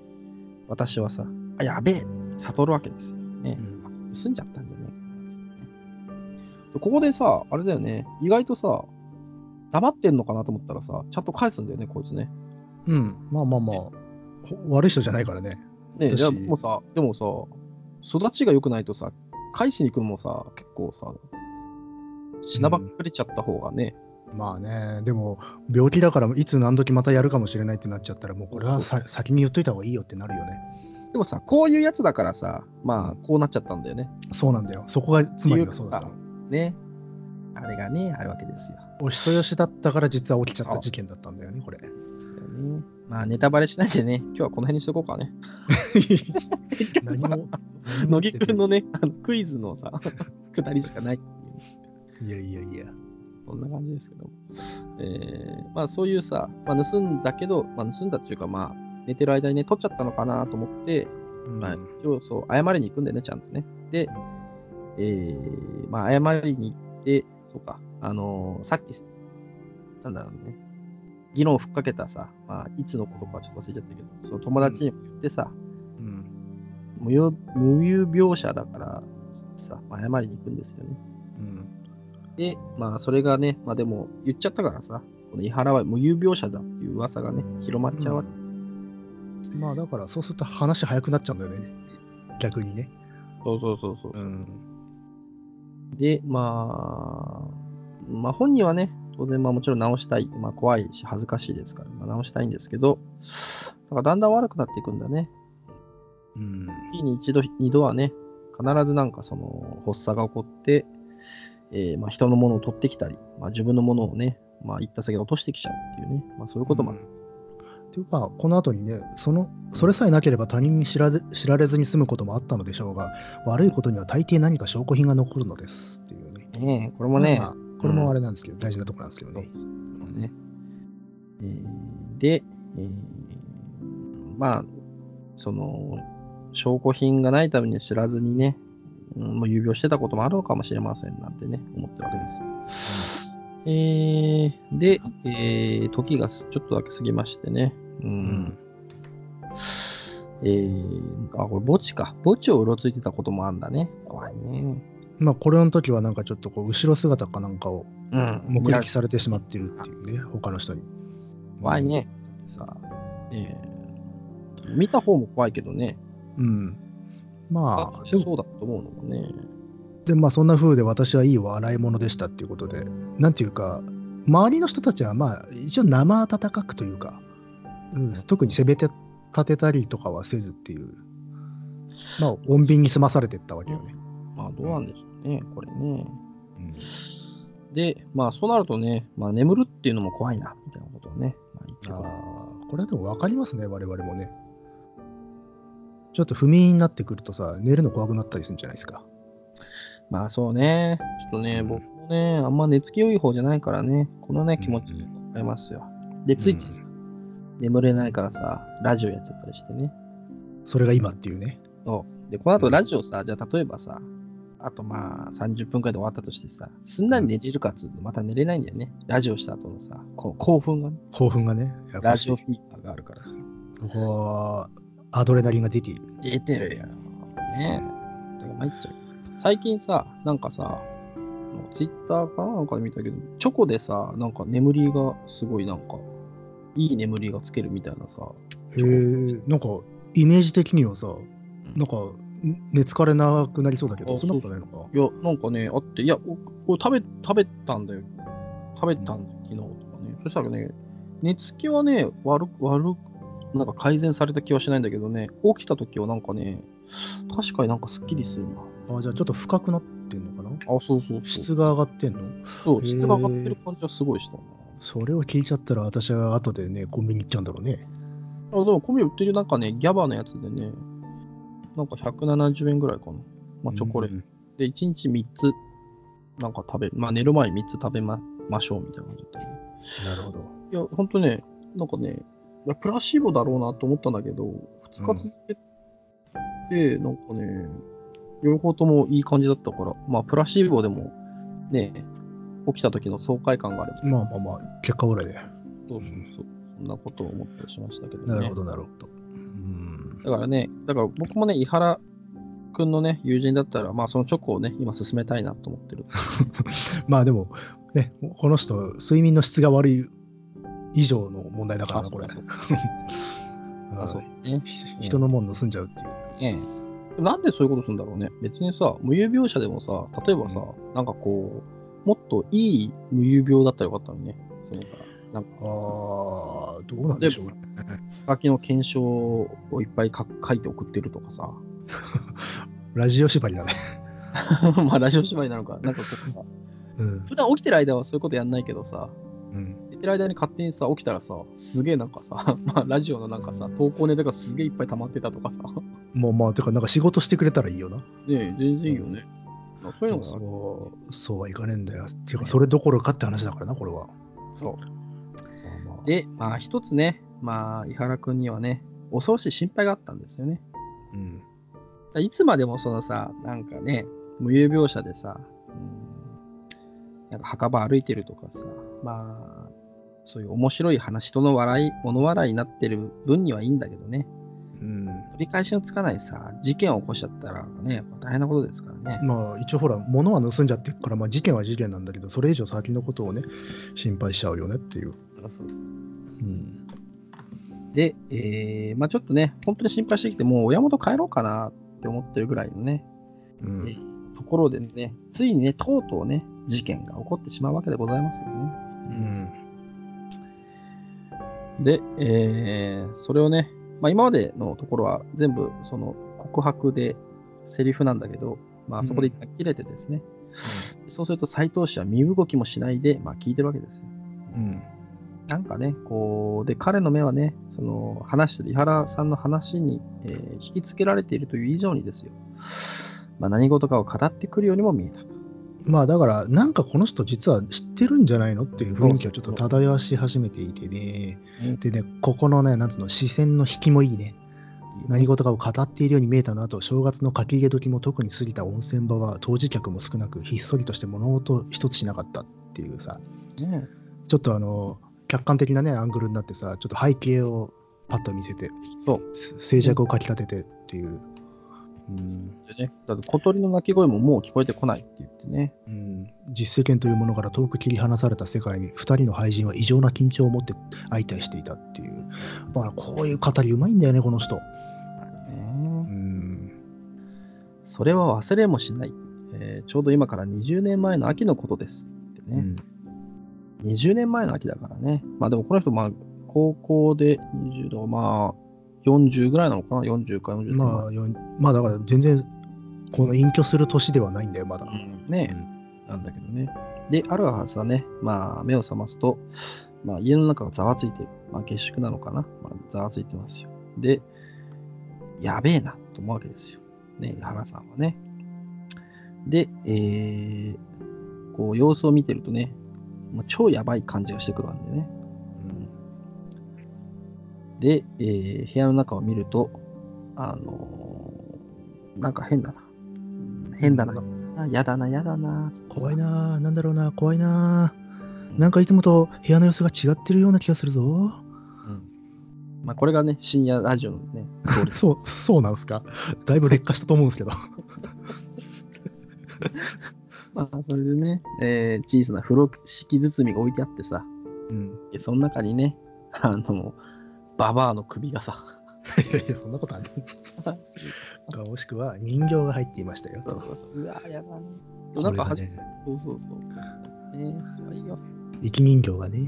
私はさ、あ、やべえ悟るわけですよ。ねう。ん盗んじゃったんじゃねえかなっつってねでここでさ、あれだよね、意外とさ、黙ってんのかなと思ったらさ、ちゃんと返すんだよね、こいつね。うん。まあまあまあ、ほ悪い人じゃないからね。ね私いやもうさ、でもさ、育ちが良くないとさ、返しに行くのもさ、結構さ、しなばっくれちゃった方がね、まあね、でも、病気だからいつ何時またやるかもしれないってなっちゃったら、もうこれはさ先に言っといた方がいいよってなるよね。でもさ、こういうやつだからさ、まあ、こうなっちゃったんだよね。そうなんだよ。そこがつまりはそうだったの。ね。あれがね、あるわけですよ。お人よしだったから実は起きちゃった事件だったんだよね、これ。ですよね。まあ、ネタバレしないでね、今日はこの辺にしとこうかね。何も。乃木くんのね、あのクイズのさ、くだりしかない。いやいやいや。そんな感じですけど。えー、まあそういうさ、まあ、盗んだけど、まあ盗んだっていうか、まあ寝てる間にね、取っちゃったのかなと思って、まあ一応そう、謝りに行くんだよね、ちゃんとね。で、えー、まあ謝りに行って、そうか、あのーさっき、なんだろうね、議論をふっかけたさ、まあいつのことかちょっと忘れちゃったけど、その友達にも言ってさ、うん。無有無有病者だから、さ、まあ、謝りに行くんですよね。うん。で、まあ、それがね、まあでも、言っちゃったからさ、この井原は無有病者だっていう噂がね、広まっちゃうわけですよ。まあだからそうすると話早くなっちゃうんだよね。逆にね。そうそうそうそう。ん。で、まあ、まあ本人はね、当然まあもちろん直したい、まあ怖いし恥ずかしいですから、まあ、直したいんですけど、だからだんだん悪くなっていくんだね。うん。日に一度、二度はね、必ずなんかその発作が起こって、えーまあ人のものを取ってきたり、まあ自分のものをね、まあ行った先で落としてきちゃうっていうね、まあそういうこともある。っていうか、この後にね、その、それさえなければ他人に知られ知られずに済むこともあったのでしょうが、悪いことには大抵何か証拠品が残るのですっていうね。ねえこれもね、まあこれもあれなんですけど、大事なところなんですけどね。ね。えーで、えーまあ、その、証拠品がないために知らずにね、うん、もう有病してたこともあるのかもしれませんなんてね、思ってるわけですよ。えーで、えー時がすちょっとだけ過ぎましてね、うんうんえーあ、これ墓地か。墓地をうろついてたこともあるんだね。怖いね。まあ、これの時はなんかちょっとこう、後ろ姿かなんかをうん。目撃されてしまってるっていうね、他の人に。怖いね。さあ、えー見た方も怖いけどね。うん。まあ、でも、そうだと思うのもね。でまあ、そんな風で私はいい笑い物でしたっていうことで、なんていうか、周りの人たちは、まあ、一応生温かくというか、うん、特に攻めて立てたりとかはせずっていう、まあ、穏便に済まされてったわけよね。まあ、どうなんでしょうね、これね。うんで、まあ、そうなるとね、まあ、眠るっていうのも怖いな、みたいなことをね、まあ、言ってこれはでも分かりますね、我々もね。ちょっと不眠になってくるとさ、寝るの怖くなったりするんじゃないですか？まあ、そうね。ちょっとね、うん僕もね、あんま寝つき良い方じゃないからね、このね、気持ちうんわかりますよ。で、ついついさ眠れないからさ、ラジオやっちゃったりしてね。それが今っていうね。そうで、この後ラジオさ、じゃあ例えばさ、あとまあ30分くらいで終わったとしてさ、すんなり寝れるかっつうとまた寝れないんだよね。ラジオした後のさ、こう興奮がね、興奮がね、ラジオフィーバーがあるからさ。アドレナリンが出ている。出てるよ。ねえ。だから参っちゃう。最近さ、なんかさ、ツイッターかななんかで見たけど、チョコでさ、なんか眠りがすごいなんか、いい眠りがつけるみたいなさ、へえ、なんかイメージ的にはさ、なんか寝疲れなくなりそうだけど、あそんなことないのか？いや、なんかね、あって、いや、おこれ食べ、食べたんだよ。食べたんだよ、昨日とかね。そしたらね、寝つきはね、悪く、悪く、なんか改善された気はしないんだけどね、起きた時はなんかね、確かになんかすっきりするな。あじゃあちょっと深くなってんのかな？あ、そうそうそう。質が上がってんの？そう、質が上がってる感じはすごいしたな。それを聞いちゃったら私は後でね、コンビニ行っちゃうんだろうね。あ、でも、米売ってるなんかね、ギャバのやつでね、なんか170円ぐらいかな。まあ、チョコレート。うんで、1日3つ、なんか食べる。まあ、寝る前に3つ食べまましょうみたいな感じだったね。なるほど。いや、ほんとね、なんかね、いやプラシーボだろうなと思ったんだけど、2日続けて、なんかね、両方ともいい感じだったから、まあ、プラシーボでも、ね、起きた時の爽快感がある。まあまあまあ、結果オーライで。そうそうそう。そんなことを思ったりしましたけどね。なるほど、なるほど。うんだからね、だから僕もね、井原くんのね、友人だったら、まあそのチョコをね、今進めたいなと思ってる。まあでも、ね、この人、睡眠の質が悪い以上の問題だからな、これ。人のもん盗んじゃうっていう。ええ。なんでそういうことするんだろうね。別にさ、無有病者でもさ、例えばさ、なんかこう、もっといい無有病だったらよかったのにね。そのさ、なんか、ああ、どうなんでしょうね。書きの検証をいっぱい書書いて送ってるとかさ、ラジオ縛りだね。まあラジオ芝居なのか、なんかこうさ、うん。普段起きてる間はそういうことやんないけどさ、うん。寝てる間に勝手にさ、起きたらさ、すげえなんかさ、まあラジオのなんかさ、投稿ネタがすげえいっぱい溜まってたとかさ、もうまあ、てか、なんか仕事してくれたらいいよな。ねえ、全然いいよね。まあそういうのそう、そうはいかねえんだよ。っていうか、それどころかって話だからな、これは。そう。まあまあで、まあ一つね、まあ、伊原くんにはね、恐ろしい心配があったんですよね。うん。だいつまでもそのさ、なんかね、無有病者でさ、うん、なんか墓場歩いてるとかさ、まあ、そういう面白い話、人の笑い、物笑いになってる分にはいいんだけどね、うん。取り返しのつかないさ、事件を起こしちゃったらね、大変なことですからね。まあ、一応ほら、物は盗んじゃってるから、まあ、事件は事件なんだけど、それ以上先のことをね、心配しちゃうよねっていう。そうですうん。で、えーまあちょっとね、本当に心配してきて、もう親元帰ろうかなって思ってるぐらいのね、うん。えところでね、ついにね、とうとうね、事件が起こってしまうわけでございますよね。うん。で、えーそれをね、まあ、今までのところは全部その告白でセリフなんだけど、まあ、そこで一旦切れてですね、そうすると斎藤氏は身動きもしないで、まあ、聞いてるわけですよ。うん。なんかね、こう、で、彼の目はね、その話してる井原さんの話に、えー引きつけられているという以上にですよ、まあ、何事かを語ってくるようにも見えたと。まあだから、なんかこの人実は知ってるんじゃないのっていう雰囲気をちょっと漂わし始めていてね。でね、ここのね、なんつうの、視線の引きもいいね。何事かを語っているように見えたのあと、正月の書き入れ時も特に過ぎた温泉場は当時客も少なく、ひっそりとして物音一つしなかったっていうさ、ねちょっとあの、客観的なね、アングルになってさ、ちょっと背景をパッと見せて、静寂をかき立ててっていう。うんでね、だって小鳥の鳴き声ももう聞こえてこないって言ってね。うん、実世間というものから遠く切り離された世界に2人の廃人は異常な緊張を持って相対していたっていう、まあ、こういう語りうまいんだよねこの人、ねうん、それは忘れもしない。えーちょうど今から20年前の秋のことです。ってね。うん20年前の秋だからね。まあでもこの人、まあ、高校で20度、まあ、40ぐらいなのかな ?40 か40まあ、まあだから全然、この隠居する年ではないんだよ、まだ。うんね、なんだけどね。で、ある朝ね、まあ、目を覚ますと、まあ、家の中がざわついてる。まあ、下宿なのかな、まあ、ざわついてますよ。で、やべえな、と思うわけですよ。ね、原さんはね。で、えー、こう、様子を見てるとね、もう超やばい感じがしてくるわけでね。で、えー部屋の中を見ると、あのーなんか変だな。変だな。あやだな、やだな。怖いなぁ、なんだろうな、怖いなぁ。なんかいつもと部屋の様子が違ってるような気がするぞ。うんまあ、これがね、深夜ラジオのね、そう、そうなんすか。だいぶ劣化したと思うんですけど。まあ、それでね、えー小さな風呂敷包みが置いてあってさ、うん。でその中にね、あの、ババアの首がさ、いやいや、そんなことあるもしくは人形が入っていましたよ。そうそうそううわ、やだね。こなんかそうそうそう。ね怖いよ。生き人形がね。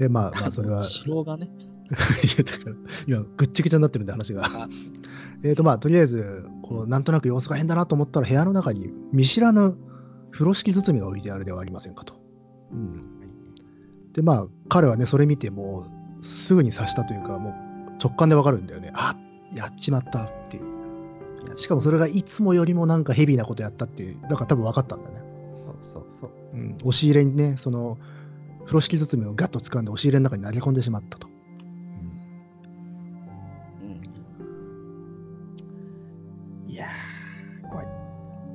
え、まあまあ、それは、い城がね。やだから、今、ぐっちゃぐちゃになってるんで、話があ。えっと、まあ、とりあえず、こう、なんとなく様子が変だなと思ったら、部屋の中に見知らぬ風呂敷包みが置いてあるではありませんかと。うん。で、まあ、彼はね、それ見て、もう、すぐに察したというか、もう、直感でわかるんだよね。あやっちまったっていう。しかもそれがいつもよりもなんかヘビーなことやったっていう、だから多分分かったんだね。そうそうそう。うん、押し入れにね、その風呂敷包みをガッと掴んで押し入れの中に投げ込んでしまったと。うんいやー、怖い。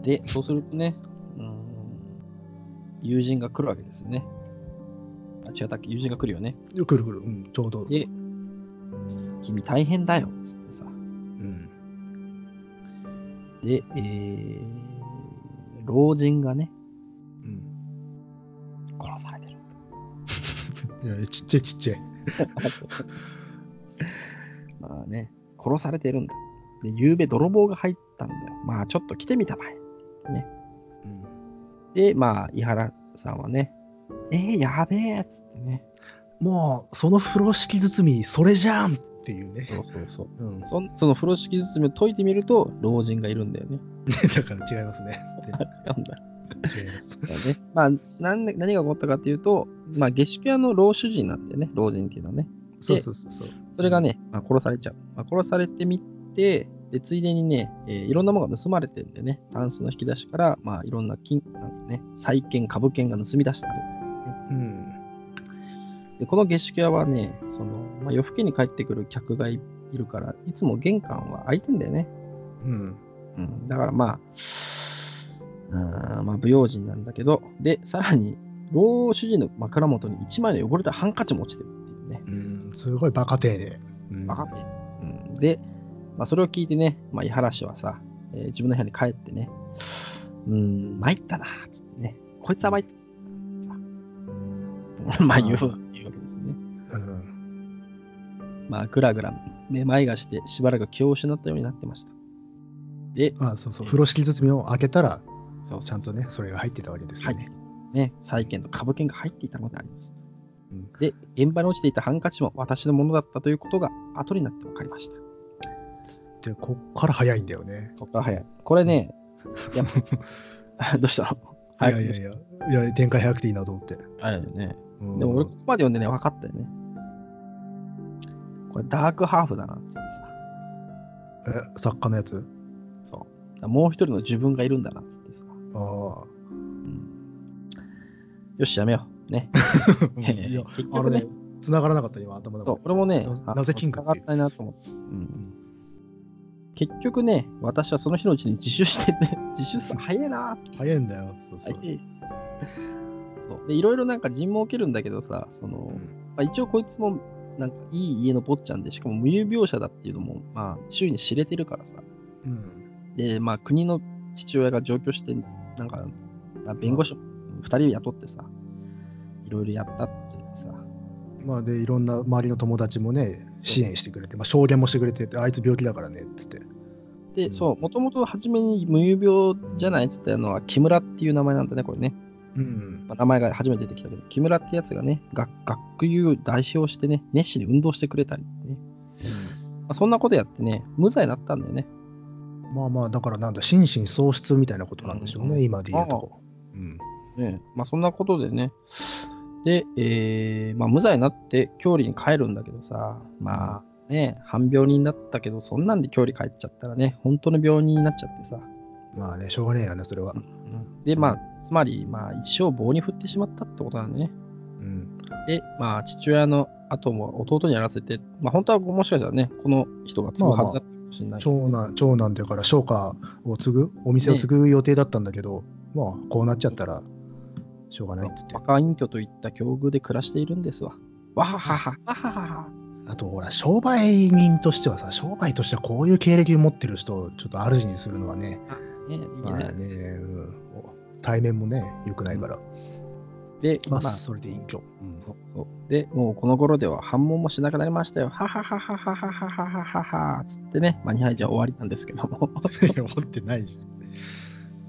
で、そうするとね、うーん友人が来るわけですよね。あ、違ったっけ？友人が来るよね。うん、くるくる、うん、ちょうど。で、君大変だよ、つってさ。うん、で、えー、老人がね、うん。殺されてる。いや、ちっちゃいちっちゃい。まあね、殺されてるんだ。で、夕べ泥棒が入ったんだよ。まあちょっと来てみたまえ。うん、で、まあ、井原さんはね、えー、やべえっつってね。もう、その風呂敷包み、それじゃんっていうね。そうそうそう。うん、そんその風呂敷包みを解いてみると、老人がいるんだよね。だから違いますね。なんだ。違います。だね。まあ、なんで何が起こったかっていうと、まあ、下宿屋の老主人なんだよね、老人っていうのはね。そうそうそうそう。それがね、まあ、殺されちゃう。まあ、殺されてみて、でついでにね、えーいろんなものが盗まれてるんでね、タンスの引き出しから、まあ、いろんな金、なんかね、債券、株券が盗み出してある。うん。で、この下宿屋はね、その、まあ、夜更けに帰ってくる客がいいるから、いつも玄関は開いてんだよね。うん。うん、だからまあ、うん、まあ、不用心なんだけど、で、さらに、老主人の枕元に一枚の汚れたハンカチも落ちてるっていうね。うん、すごいバカ丁寧。うん、バカね。うん、で、まあ、それを聞いてね、まあ、井原氏はさ、えー自分の部屋に帰ってね、うん、参ったな、つってね、こいつは参った。さ まあ言う、言うわけですよね。うん。まあ、ぐらぐら、めまいがして、しばらく気を失ったようになってました。で、あそうそう。風呂敷包みを開けたら、そうちゃんとね、それが入ってたわけですよね。ね、債券と株券が入っていたのであります。うんで、現場に落ちていたハンカチも私のものだったということが後になって分かりました。で、こっから早いんだよね。ここから早い。これね、いや どうしたの？いやいやいや、いや、展開早くていいなと思って。あれね。うんでも俺ここまで読んでね、分かったよね。これダークハーフだなってさ。え、作家のやつ？そう。もう一人の自分がいるんだなってさ。あうんよし、やめよう。ね。あ。いや、結局ねあのね、、繋がらなかった、今、頭の中で。俺もね、ななぜチンクっていう繋がったいなと思って。うん結局ね、私はその日のうちに自首してて、自首さ、早いな早いんだよ。そうそう。そう。で、いろいろなんか尋問受けるんだけどさ、その、うんまあ、一応こいつも、なんかいい家の坊ちゃんで、しかも無有病者だっていうのも、まあ、周囲に知れてるからさ。うん。で、まあ、国の父親が上京して、なんか、まあ弁護士2人雇ってさ、いろいろやったって言ってさ、まあ、で、いろんな周りの友達もね、支援してくれて、まあ、証言もしてくれてて、あいつ病気だからね、っつって。で、うんそう、もともと初めに無遊病じゃないって言ったのは、木村っていう名前なんだね、これね。うん。まあ、名前が初めて出てきたけど、木村ってやつがね、学学友を代表してね、熱心に運動してくれたりね。まあ、そんなことやってね、無罪になったんだよね。まあまあ、だからなんだ、心身喪失みたいなことなんでしょうね、うん今で言うと。うん。ねまあそんなことでね。で、えーまあ無罪になって郷里に帰るんだけどさ、まあね、半病人になったけど、そんなんで郷里帰っちゃったらね、本当の病人になっちゃってさ。まあね、しょうがねえよね、それは。で、まあ、つまり、まあ一生棒に振ってしまったってことなんだね。うん。で、まあ父親の後も弟にやらせて、まあ本当はもしかしたらね、この人が継ぐはずだったかもしれない。長男、長男だから商家を継ぐ、お店を継ぐ予定だったんだけど、まあ、こうなっちゃったら、しょうがないっつってバ。カ隠居といった境遇で暮らしているんですわ。わははは、わははは。あと、ほら、商売人としてはさ、商売としてはこういう経歴を持ってる人をちょっと主にするのはね、ね、いいまあね。ね、うんお対面もね、良くないから。で、まあ、まあそれで隠居。うんそうそうで、もうこの頃では反問もしなくなりましたよ。はははははははははははつってね、まあ、2杯じゃ終わりなんですけども。いや、持ってないじ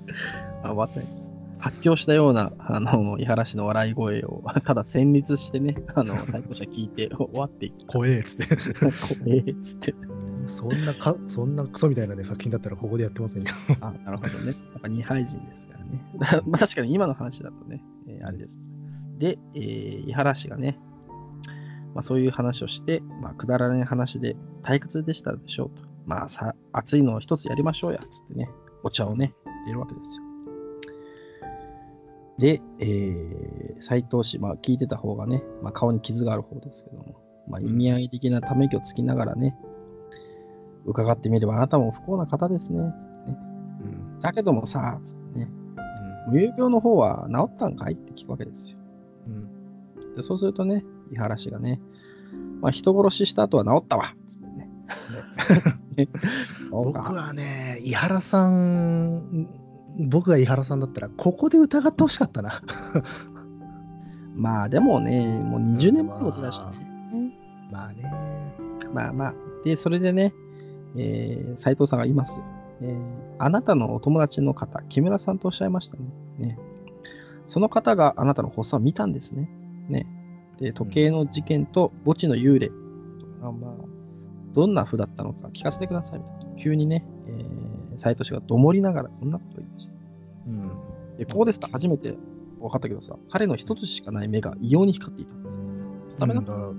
あ終わったね発狂したような、あの、井原氏の笑い声を、ただ旋律してね、あの、最高者聞いて終わっていっゃん。怖えっつって。た。怖えっつって。そんなか、そんなクソみたいなね、作品だったらここでやってませんよ。あ、なるほどね。やっぱ二杯人ですからね。まあ確かに今の話だとね、えーあれです。で、えー、井原氏がね、まあ、そういう話をして、まあ、くだらない話で退屈でしたでしょうと。まあさ、熱いのを一つやりましょうや、つってね、お茶をね、入れるわけですよ。で、えー、斎藤氏、まあ、聞いてた方がね、まあ、顔に傷がある方ですけども、まあ、意味合い的なため息をつきながらね、伺ってみればあなたも不幸な方ですね、つってね。うん。だけどもさ、つってね、無遊病の方は治ったんかいって聞くわけですよ。うん。でそうするとね、井原氏がね、まあ、人殺しした後は治ったわつってね。僕かはね、井原さん、僕が井原さんだったら、ここで疑ってほしかったな。まあでもね、もう20年前のことだしね。まあね。まあまあ。で、それでね、えー、斉藤さんが言いますよ。えーあなたのお友達の方、木村さんとおっしゃいましたね。ねその方があなたの発作を見たんですね。ねで、時計の事件と墓地の幽霊とか、まあ、どんな風だったのか聞かせてください。急にね、えー、斉藤氏がどもりながらこんなことを言いました。うん。で、ここですと初めて分かったけどさ、彼の一つしかない目が異様に光っていたんです。ダメだ？った。うん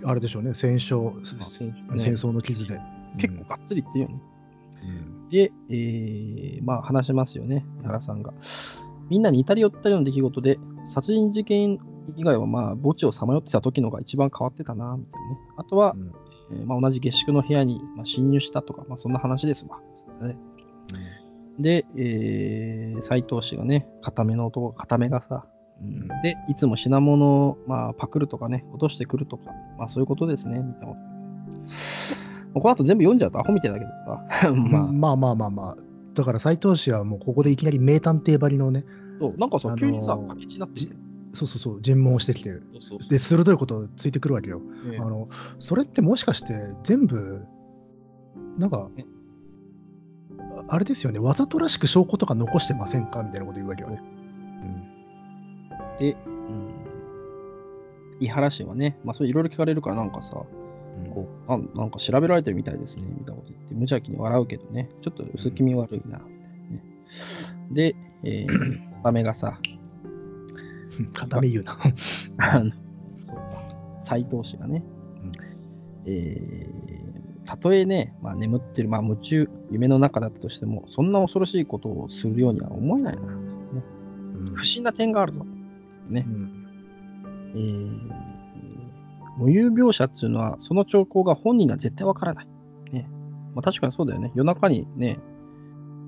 だあれでしょうね、戦勝、戦争の傷で。結構がっつり言ってるよね。うんで、えーまあ話しますよね、井原さんが。みんなに至り寄ったような出来事で、殺人事件以外はまあ墓地をさまよってた時のが一番変わってたな、みたいなね。あとはう、んえーまあ、同じ下宿の部屋にまあ侵入したとか、まあそんな話ですわ。ねで、えー、斎藤氏がね、固めの男、固めがさ、うんで、いつも品物を、まあ、パクるとかね、落としてくるとか、まあそういうことですね、みたいなこの後全部読んじゃうとアホみたいだけどさ。まあ、まあまあまあまあ。だから斎藤氏はもうここでいきなり名探偵ばりのね、そうなんかさ、あのー急にさ、明智になって。そうそうそう、尋問をしてきて、そうそうで、鋭いことをついてくるわけよ。ねあの、それってもしかして全部、なんかね、ああれですよね、わざとらしく証拠とか残してませんか？みたいなこと言うわけよね。で、うん、井原氏はね、まあ、それいろいろ聞かれるから、なんかさ、うんこうなんなんか調べられてるみたいですね、みたいなこと言って、無邪気に笑うけどね、ちょっと薄気味悪いな、みたいなね。で、えー、ダメがさ、うん固め言うな。斎藤氏がね、うんえー、たとえね、まあ、眠ってる、まあ、夢中、夢の中だったとしても、そんな恐ろしいことをするようには思えないな、ね。うん不審な点があるぞ。ねう。んえー無有描写っていうのは、その兆候が本人が絶対わからない。ねまあ、確かにそうだよね。夜中にね、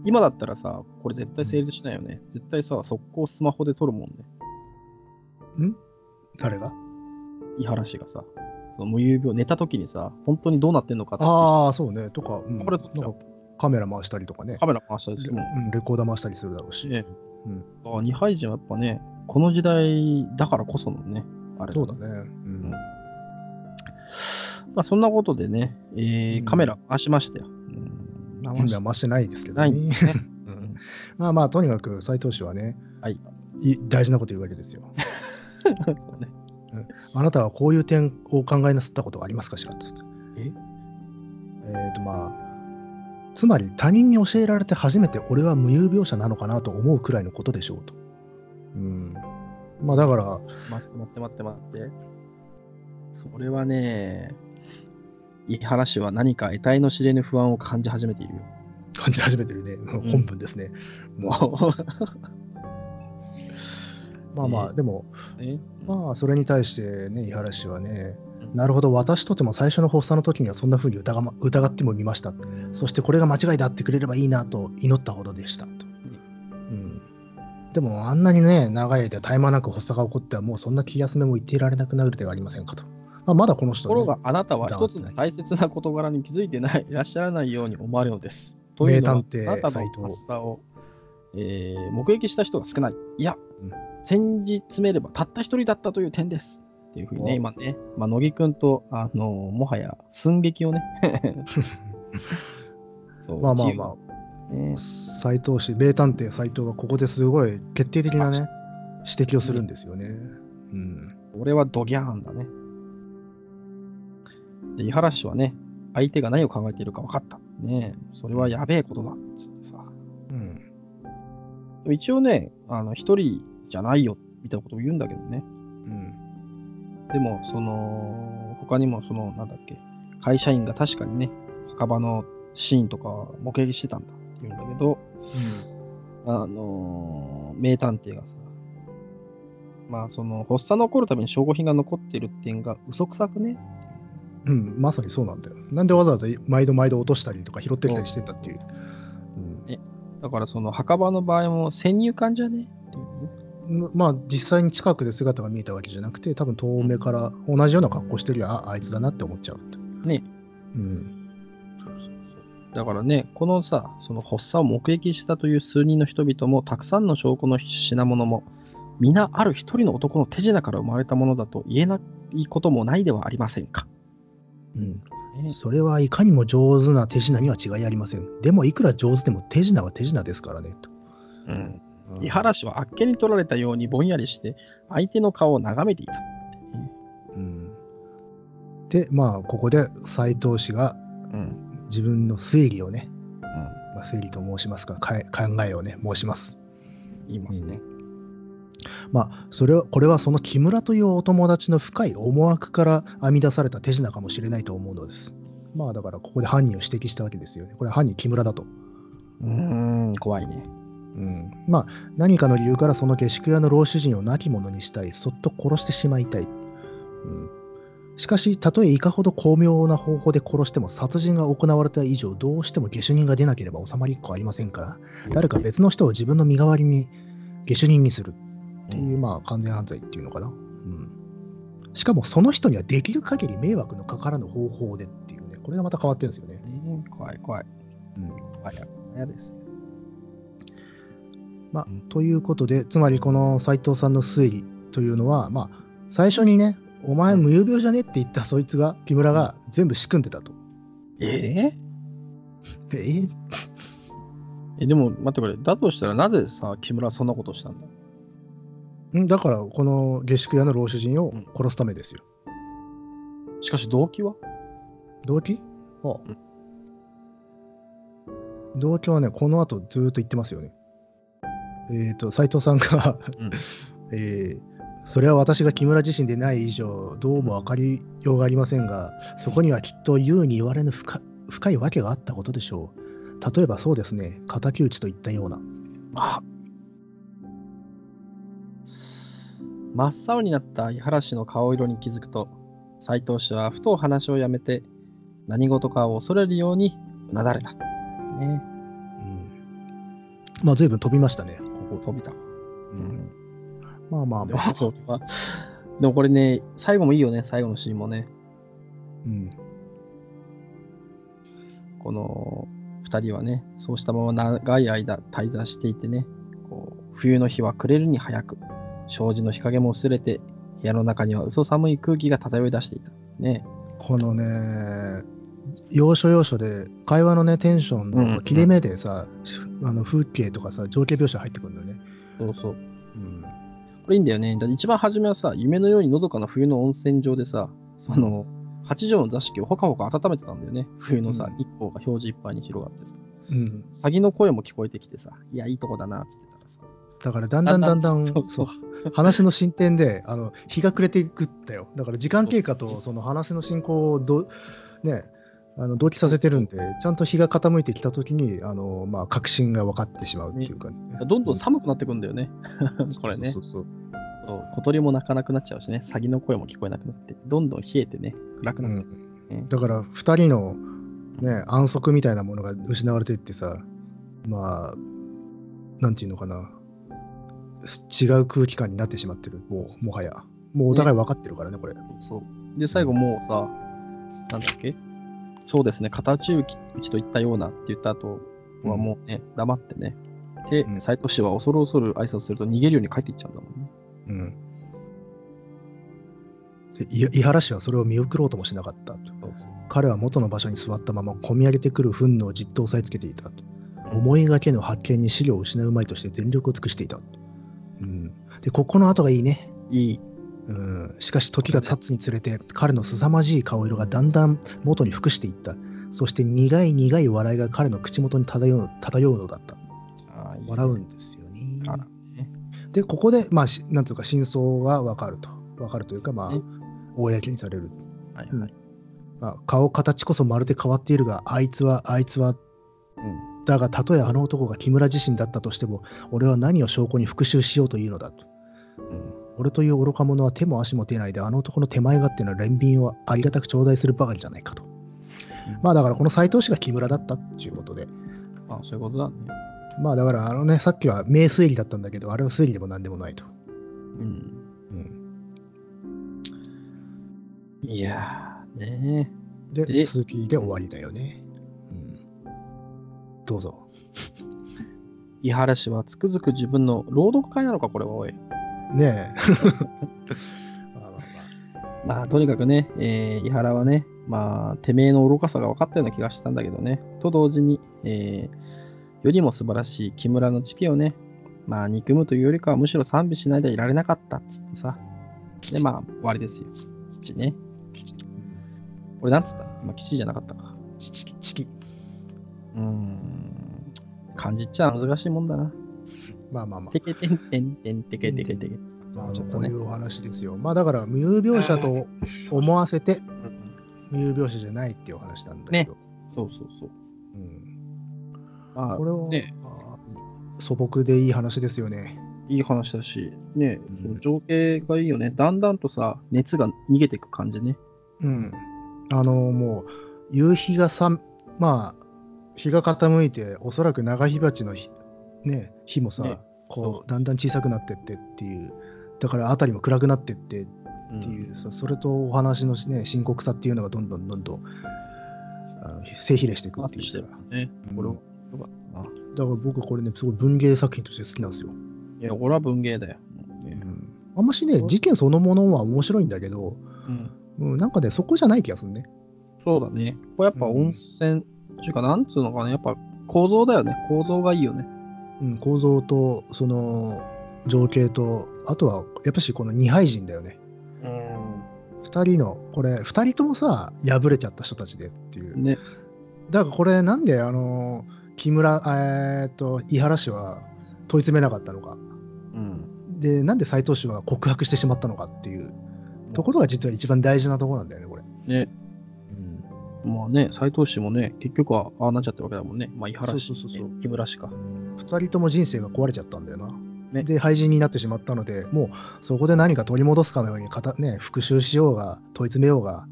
今だったらさ、これ絶対成立しないよね。絶対さ、速攻スマホで撮るもんね。誰が？井原氏がさ、その無有病、寝た時にさ、本当にどうなってんのかってああ、そうね。とか、うんこれなんかカメラ回したりとかね。カメラ回したりしても、うん、レコーダー回したりするだろうし。ねうんあ二杯人はやっぱね、この時代だからこそのね、あれそうだね。うんまあ、そんなことでね、えーうんカメラ回しましたよ。うん興味は増してないですけどね。まあまあ、とにかく斎藤氏はね、はいい大事なこと言うわけですよ。そうね。あなたはこういう点をお考えなさったことはありますかしらと。え？えーとまあ、つまり他人に教えられて初めて俺は無有病者なのかなと思うくらいのことでしょうと。うん。まあだから、待って待って待って待って。それはね、井原氏は何か得体の知れぬ不安を感じ始めているよ。感じ始めてるね。本文ですね。も まあまあ、えーでも、まあそれに対してね、井原氏はね、うんなるほど、私とても最初の発作の時にはそんな風に疑,、ま、疑ってもみました。そしてこれが間違いだってくれればいいなと祈ったほどでしたと。うん、でもあんなにね、長い間絶え間なく発作が起こってはもうそんな気休めも言っていられなくなるではありませんかと。まあ、まだこの人、ね、ところがあなたは一つの大切な事柄に気づいてない、いらっしゃらないように思われるのです。というのは名探偵あなたの発作を、えー目撃した人が少ない。いや、うん先日詰めればたった一人だったという点です。っていうふうにね、お今ね、まあ、乃木くんと、あのもはや寸劇をね、まあまあまあ、あ、ね、斎藤氏、名探偵斎藤はここですごい決定的なね、指摘をするんですよね。うん。俺はドギャーンだね。で、井原氏はね、相手が何を考えているか分かった。ねえそれはやべえことだ。つってさ。うん。一応ね、あの、一人じゃないよ、みたいなことを言うんだけどね。うん。でも、その、他にも、その、なんだっけ、会社員が確かにね、墓場のシーンとか目撃してたんだって言うんだけど、あのー名探偵がさ、まあ、その、発作の起こるために証拠品が残ってるっていうのが嘘くさくね。うん、まさにそうなんだよ。なんでわざわざ毎度毎度落としたりとか拾ってきたりしてんだっていう。うんだから、その、墓場の場合も先入観じゃねっていうね。まあ実際に近くで姿が見えたわけじゃなくて多分遠目から同じような格好してるよああいつだなって思っちゃうとねうんそうそうそうだからね、このさ、その発作を目撃したという数人の人々も、たくさんの証拠の品物も、皆ある一人の男の手品から生まれたものだと言えないこともないではありませんか。うん。ね。それはいかにも上手な手品には違いありません。でもいくら上手でも手品は手品ですからねと、うん、うん。井原氏はあっけに取られたようにぼんやりして、相手の顔を眺めていた。ってね。うん。でまあここで斎藤氏がうん。自分の推理をね、うん、まあ、推理と申しますか考えをね申します。言いますね。まあそれはこれはその木村というお友達の深い思惑から編み出された手品かもしれないと思うのです。まあだからここで犯人を指摘したわけですよね。これは犯人木村だと。うーん、怖いね。うん、まあ何かの理由からその下宿屋の老主人を亡き者にしたい、そっと殺してしまいたい。うん、しかし、たとえいかほど巧妙な方法で殺しても殺人が行われた以上、どうしても下手人が出なければ収まりっこありませんから、誰か別の人を自分の身代わりに下手人にするっていう、まあ完全犯罪っていうのかな。うん、しかもその人にはできる限り迷惑のかからぬ方法でっていうね、これがまた変わってるんですよね。ね怖い怖い。うん怖いや怖いですよ。まあうん、ということで、つまりこの斉藤さんの推理というのは、まあ、最初にね、お前無有病じゃねって言ったそいつが、木村が全部仕組んでたと。ええー、え、でも待ってくれ。だとしたらなぜさ、木村はそんなことしたんだ？んだから、この下宿屋の老主人を殺すためですよ。しかし動機は？動機？ああうん動機はね、この後ずーっと言ってますよね。えっ、と、斉藤さんが、うん えーそれは私が木村自身でない以上、どうも分かりようがありませんが、そこにはきっと言うに言われぬ深深いわけがあったことでしょう。例えばそうですね、敵討ちといったような。あ真っ青になった井原氏の顔色に気づくと、斎藤氏はふと話をやめて、何事かを恐れるようにうなだれた。ね、うん、まあ、随分飛びましたね、ここ。飛びた。うんまあまあでまあ。でもこれね、最後もいいよね、最後のシーンもね。うんこの2人はね、そうしたまま長い間滞在していてね、こう冬の日は暮れるに早く、障子の日陰も薄れて、部屋の中には嘘寒い空気が漂い出していた。ね。このね、要所要所で会話のねテンションうんうんの切れ目でさ、あの風景とかさ情景描写入ってくるんだよね。そうそう。うんこれいいんだよね。だ一番初めはさ、夢のようにのどかな冬の温泉場でさ、その、八畳の座敷をほかほか温めてたんだよね。冬のさ、うん日光が表示いっぱいに広がってさ。うん、詐欺の声も聞こえてきてさ、いや、いいとこだな、っつって。だからだんだんだんだんそう話の進展であの日が暮れていくんだよ。だから時間経過とその話の進行をどねあの同期させてるんでちゃんと日が傾いてきた時にあの、まあ、確信が分かってしまうっていうかね。どんどん寒くなってくんだよね。これね。そうそうそう。小鳥も鳴かなくなっちゃうしね、詐欺の声も聞こえなくなって、どんどん冷えてね、暗くなって。くる、ん、だから2人の、ね、安息みたいなものが失われていってさまあなんていうのかな違う空気感になってしまってるもうもはやもうお互い分かってるからねこれ。そう。で、最後もうさ、なんだっけ？そうですね、片打ち打ちと言ったようなって言った後はもうね、黙ってね。でう、ん斎藤氏は恐る恐る挨拶すると逃げるように帰っていっちゃうんだもんね。うん。でい井原氏はそれを見送ろうともしなかった彼は元の場所に座ったまま込み上げてくる憤怒をじっと押さえつけていたと。思いがけの発見に資料を失うまいとして全力を尽くしていたで、ここの後がいいね。いい。うん、しかし時が経つにつれて彼の凄まじい顔色がだんだん元に服していった。そして苦い苦い笑いが彼の口元に漂う漂うのだった。笑うんですよね。ねで、ここで、まあ、しなんというか、真相が分かると。分かるというか、まあね、公にされる。はいはい。まあ、顔形こそまるで変わっているが、あいつは、あいつは、うん。だが、たとえあの男が木村自身だったとしても、俺は何を証拠に復讐しようというのだと。うん俺という愚か者は手も足も出ないで、あの男の手前勝手な憐憫をありがたく頂戴するばかりじゃないかと。まあ、だから、この斎藤氏が木村だったっていうことで。あそういうことだね。まあ、だから、あのね、さっきは名推理だったんだけど、あれは推理でも何でもないと。うん。うん、いやー、ねで、え？続きで終わりだよね。うん、どうぞ。井原氏はつくづく自分の朗読会なのか、これはおい。ねえ。まあとにかくね、えー、井原はね、まあ、てめえの愚かさが分かったような気がしたんだけどね、と同時に、えー、よりも素晴らしい木村の知恵をね、まあ、憎むというよりかはむしろ賛美しないでいられなかったっつってさ、で、まあ、終わりですよ。基地ね。吉これなんつった？今、基地じゃなかったか。チキチキ。うーん。漢字っちゃ難しいもんだな。まあまあまあてけてんてんてんてけてけてけ。まあ、こういうお話ですよ。まあだから、無有描写と思わせて、無有描写じゃないっていうお話なんだけど。そうそうそう。うん、まあ、これは、ね、まあ素朴でいい話ですよね。いい話だし、ね、うん情景がいいよね。だんだんとさ、熱が逃げていく感じね。うん。あの、もう、夕日がさん、まあ、日が傾いて、おそらく長火鉢の日,、ね、日もさ、ねこう、だんだん小さくなってってっていう、だから辺りも暗くなってってっっていうさ、それとお話のね、深刻さっていうのがどんどんどんどんあの性比例していくっていうさ。るね。うんこれ。だから僕はこれね、すごい文芸作品として好きなんですよ。いや、俺は文芸だよ。ねあんましね、事件そのものは面白いんだけど、うん、うん、なんかね、そこじゃない気がするね。そうだね。これやっぱ温泉、っていうか、なんつうのかな、やっぱ構造だよね。構造がいいよね。うん、構造と、その、情景と、あとは、やっぱしこの二敗人だよね。うん。二人の、これ、二人ともさ、敗れちゃった人たちでっていう。ね。だからこれ、なんで、あの、木村、えーっと、井原氏は問い詰めなかったのか。うん。で、なんで斎藤氏は告白してしまったのかっていうところが実は一番大事なところなんだよね、これ。ね。うん、まあね、斎藤氏もね、結局はああなっちゃってるわけだもんね。まあ、井原氏、そうそうそうそうね木村氏か。二人とも人生が壊れちゃったんだよな。ねで、廃人になってしまったので、もうそこで何か取り戻すかのようにかた、ね、復讐しようが、問い詰めようが、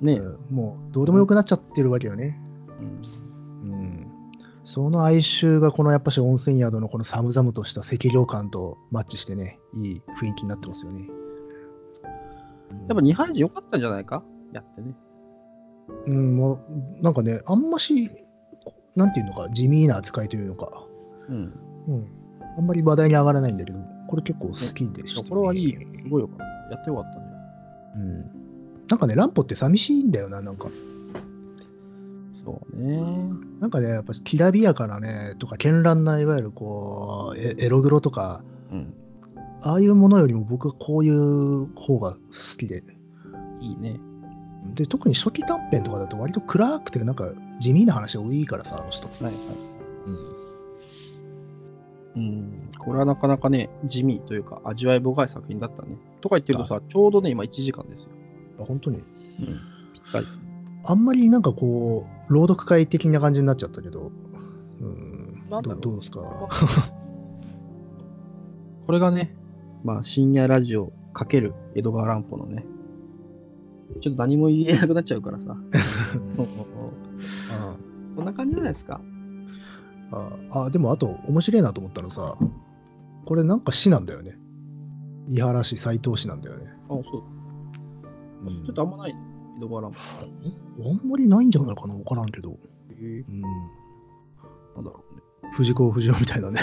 ね。うんもうどうでもよくなっちゃってるわけよね。うんうん、その哀愁がこのやっぱし温泉宿のこの寒々とした赤涼感とマッチしてね、いい雰囲気になってますよね。やっぱ二敗児良かったんじゃないか？やってね。うん、もうなんかね、あんまし、なんていうのか、地味な扱いというのか、うん。うん、あんまり話題に上がらないんだけど、これ結構好きでした、ね。これはいいよ。すごいよかった。やってよかったね。うん。なんかね、乱歩って寂しいんだよな、なんか。そうね。なんかね、やっぱきらびやかなね、とか、絢爛な、いわゆるこう、エエログロとか、うん。ああいうものよりも僕はこういう方が好きで、いいね。で、特に初期短編とかだと割と暗くて、なんか地味な話多いからさ、あの人。はいはい。うん。うん。これはなかなかね、地味というか、味わい深い作品だったね。とか言ってるとさ、ちょうどね、今1時間ですよ。あ本当に？うん。ぴったり。あんまりなんかこう、朗読会的な感じになっちゃったけど、うん、うどうですか？これがね、まあ、深夜ラジオかける江戸川乱歩のね、ちょっと何も言えなくなっちゃうからさ。あこんな感じじゃないですか。ああでもあと面白いなと思ったのさ、これなんか詩なんだよね。伊原市斎藤市なんだよね。あ、そう。ちょっとあんまないね江戸川乱歩。あんまりないんじゃないかな、わからんけど。へえうん、なんだろうね。藤子不二雄みたいなね。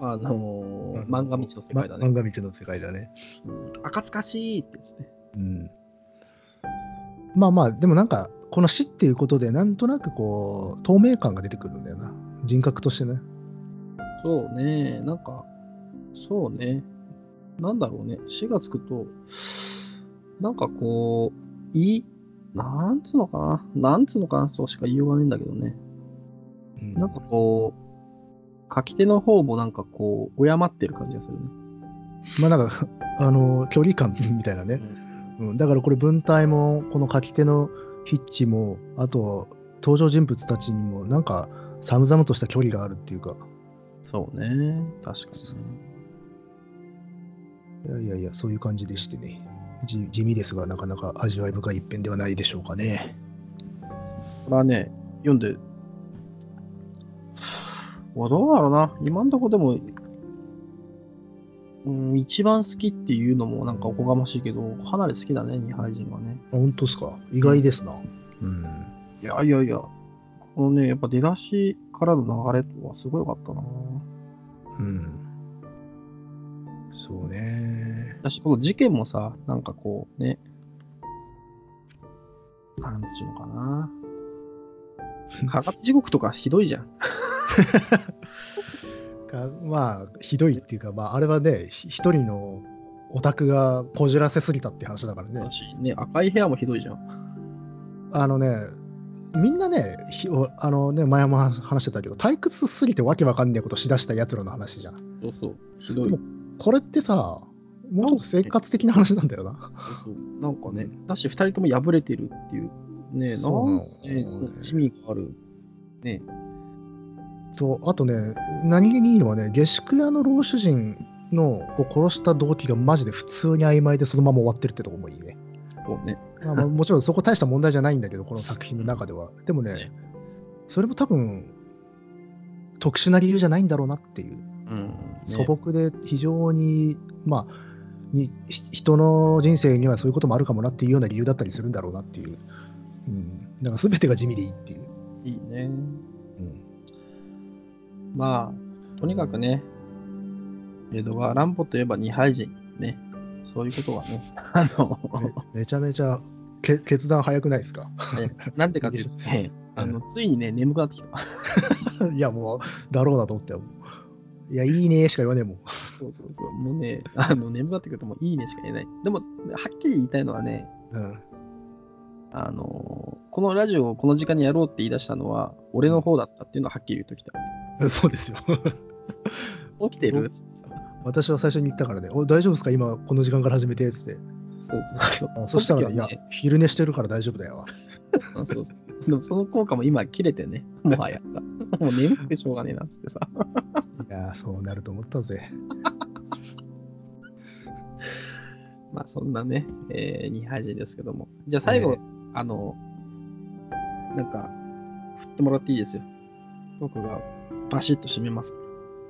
あのー、漫画道の世界だね。ま漫画道の世界だね。うん赤つかしいってやつね。うん。まあまあ、でもなんか、この死っていうことで、なんとなくこう、透明感が出てくるんだよな。人格としてね。そうね、なんか、そうね、なんだろうね、4がつくと、なんかこう、いい、なんつうのかな、なんつうのかな、そうしか言いようがないんだけどね。うんなんかこう、書き手の方もなんかこう、敬ってる感じがするね。まあなんか、あの、距離感みたいなね。うん、だからこれ文体も、この書き手の筆致も、あと、登場人物たちにも、なんか、寒々とした距離があるっていうか、そうね、確かにね。いやいやいや、そういう感じでしてね。じ地味ですが、なかなか味わい深い一編ではないでしょうかね。これはね、読んで、わどうだろうな、今んとこでも、うん、一番好きっていうのもなんかおこがましいけど、かなり好きだね、二杯人はね。あ本当ですか？意外ですな。うん。いやいやいや、このね、やっぱ出だしからの流れとはすごい良かったな。うん。そうね。だし、この事件もさ、なんかこうね、なんちゅうのかな。科学地獄とかひどいじゃん。かまあ、ひどいっていうか、まあ、あれはね、ひ一人のオタクがこじらせすぎたって話だからねね、赤い部屋もひどいじゃん。あのね、みんなね、あのね、前も話してたけど、退屈すぎてわけわかんねえことしだしたやつらの話じゃん。そうそう、ひどい。でもこれってさ、もうちょっと生活的な話なんだよな。そうそうなんかね、だし、二人とも破れてるっていう、ね、なんそうなのね、罪がある。ね、と、あとね、何気にいいのはね、下宿屋の老主人のを殺した動機がマジで普通に曖昧でそのまま終わってるってとこもいいね。そうね。まあまあもちろんそこ大した問題じゃないんだけど、この作品の中では。でもねね、それも多分、特殊な理由じゃないんだろうなっていう。うん。ね素朴で非常に、まあ、にひ人の人生にはそういうこともあるかもなっていうような理由だったりするんだろうなっていう。うんか全てが地味でいいっていう。いいね。うん。まあ、とにかくね、江戸川乱歩といえば二杯人。ね。そういうことがね、あの、めめちゃめちゃけ決断早くないですか？なんてかっていうと ね、あの、ついにね、眠くなってきた。いや、もう、だろうなと思ったよ。いや、いいねしか言わねえもん。そうそうそう。もうね、あの、眠くなってくるともういいねしか言えない。でも、はっきり言いたいのはね、うん。あのこのラジオをこの時間にやろうって言い出したのは、俺の方だったっていうのははっきり言っときた。そうですよ。起きてる？私は最初に言ったからね、お大丈夫ですか？今、この時間から始めて、つって。そうそうそう。そしたら、いや昼寝してるから大丈夫だよ。あ そうそう。でもその効果も今切れてね、もはやさ。もう眠くてしょうがねえなっつってさ。いや、そうなると思ったぜ。まあそんなね、えー、二杯人ですけども。じゃあ最後、えあの、なんか、振ってもらっていいですよ。僕がバシッと締めます。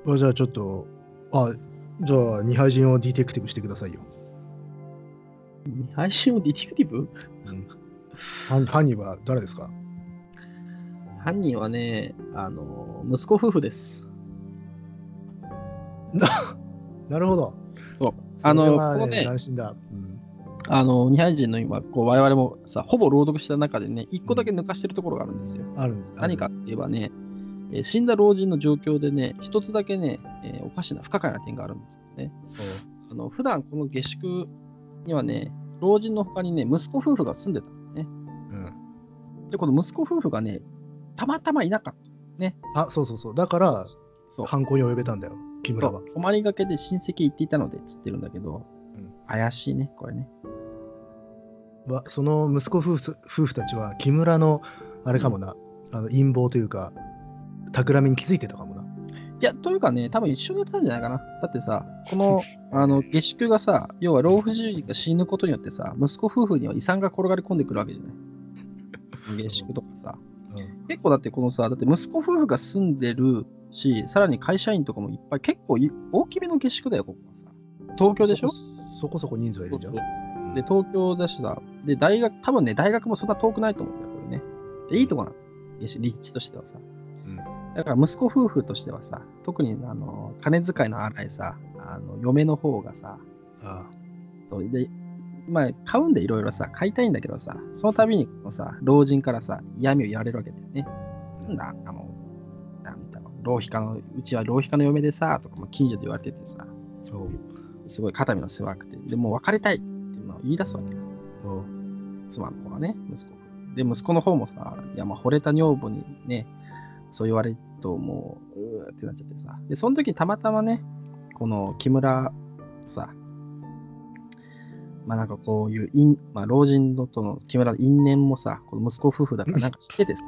あじゃあちょっと、あ、じゃあ、二杯人をディテクティブしてくださいよ。二杯人をディティクティブ？犯犯人は誰ですか？犯人はね、あの、息子夫婦です。なるほど。そう。あの、ねこのね、斬新だ。うん。あの、二杯人の今、こう我々もさ、ほぼ朗読した中でね、一個だけ抜かしてるところがあるんですよ。あるんです。何かって言えばね、えー死んだ老人の状況でね、一つだけね、えーおかしな、不可解な点があるんですよね。あの普段この下宿にはね、老人の他にね、息子夫婦が住んでたのね。うん。で、この息子夫婦がね、たまたまいなかった。あ、そうそうそう。だから。犯行に及べたんだよ、木村は。泊まりがけで親戚行っていたのでっつってるんだけど、うん怪しいね、これね。わその息子夫婦夫婦たちは木村のあれかもな、あの陰謀というか企みに気づいてたかもな。いや、というかね、多分一緒にやってたんじゃないかな。だってさ、この あの下宿がさ、要は老婦人が死ぬことによってさ、息子夫婦には遺産が転がり込んでくるわけじゃない。下宿とかさ。うん結構だってこのさ、だって息子夫婦が住んでるし、さらに会社員とかもいっぱい、結構い大きめの下宿だよ、ここはさ。東京でしょ？そそこそこ人数はいるじゃん。そうそうで、東京だしさ、で、大学、多分ね、大学もそんな遠くないと思うんだよ、これね。でいいとこなの。立地としてはさ。うんだから息子夫婦としてはさ、特にあの金遣いの荒いさ、あの嫁の方がさ、あそうで、まあ、買うんでいろいろさ、買いたいんだけどさ、その度にこのさ、老人からさ、嫌味を言われるわけだよね。あなんだ、あんなもん、だろう、浪費家の、うちは浪費家の嫁でさ、とか、まあ、近所で言われててさ、すごい肩身の狭くて、でもう別れたいっていうのを言い出すわけ妻の方がね、息子。で、息子の方もさ、いや、まあ、惚れた女房にね、そう言われると、もう、うーってなっちゃってさ。で、その時たまたまね、この木村さ、まあなんかこういう因、まあ、老人のとの木村の因縁もさ、この息子夫婦だからなんか知っててさ、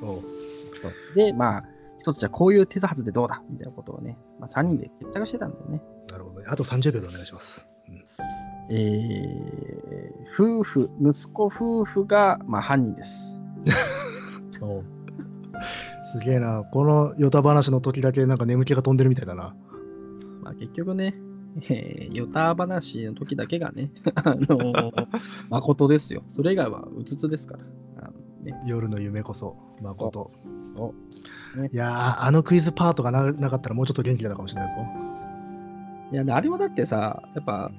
そうで、まあ、一つじゃこういう手はずでどうだ？みたいなことをね、まあ、3人で結託してたんだよね。なるほどね。あと30秒でお願いします。うんえー、夫婦、息子夫婦が、まあ、犯人です。すげえな。このヨタ話の時だけなんか眠気が飛んでるみたいだな。まあ、結局ね、えー、ヨタ話の時だけがね、あのー 誠ですよ。それ以外はうつつですから。あのね、夜の夢こそ、誠。ねいやー、あのクイズパートがななかったらもうちょっと元気だったかもしれないぞ。いや、あれはだってさ、やっぱ、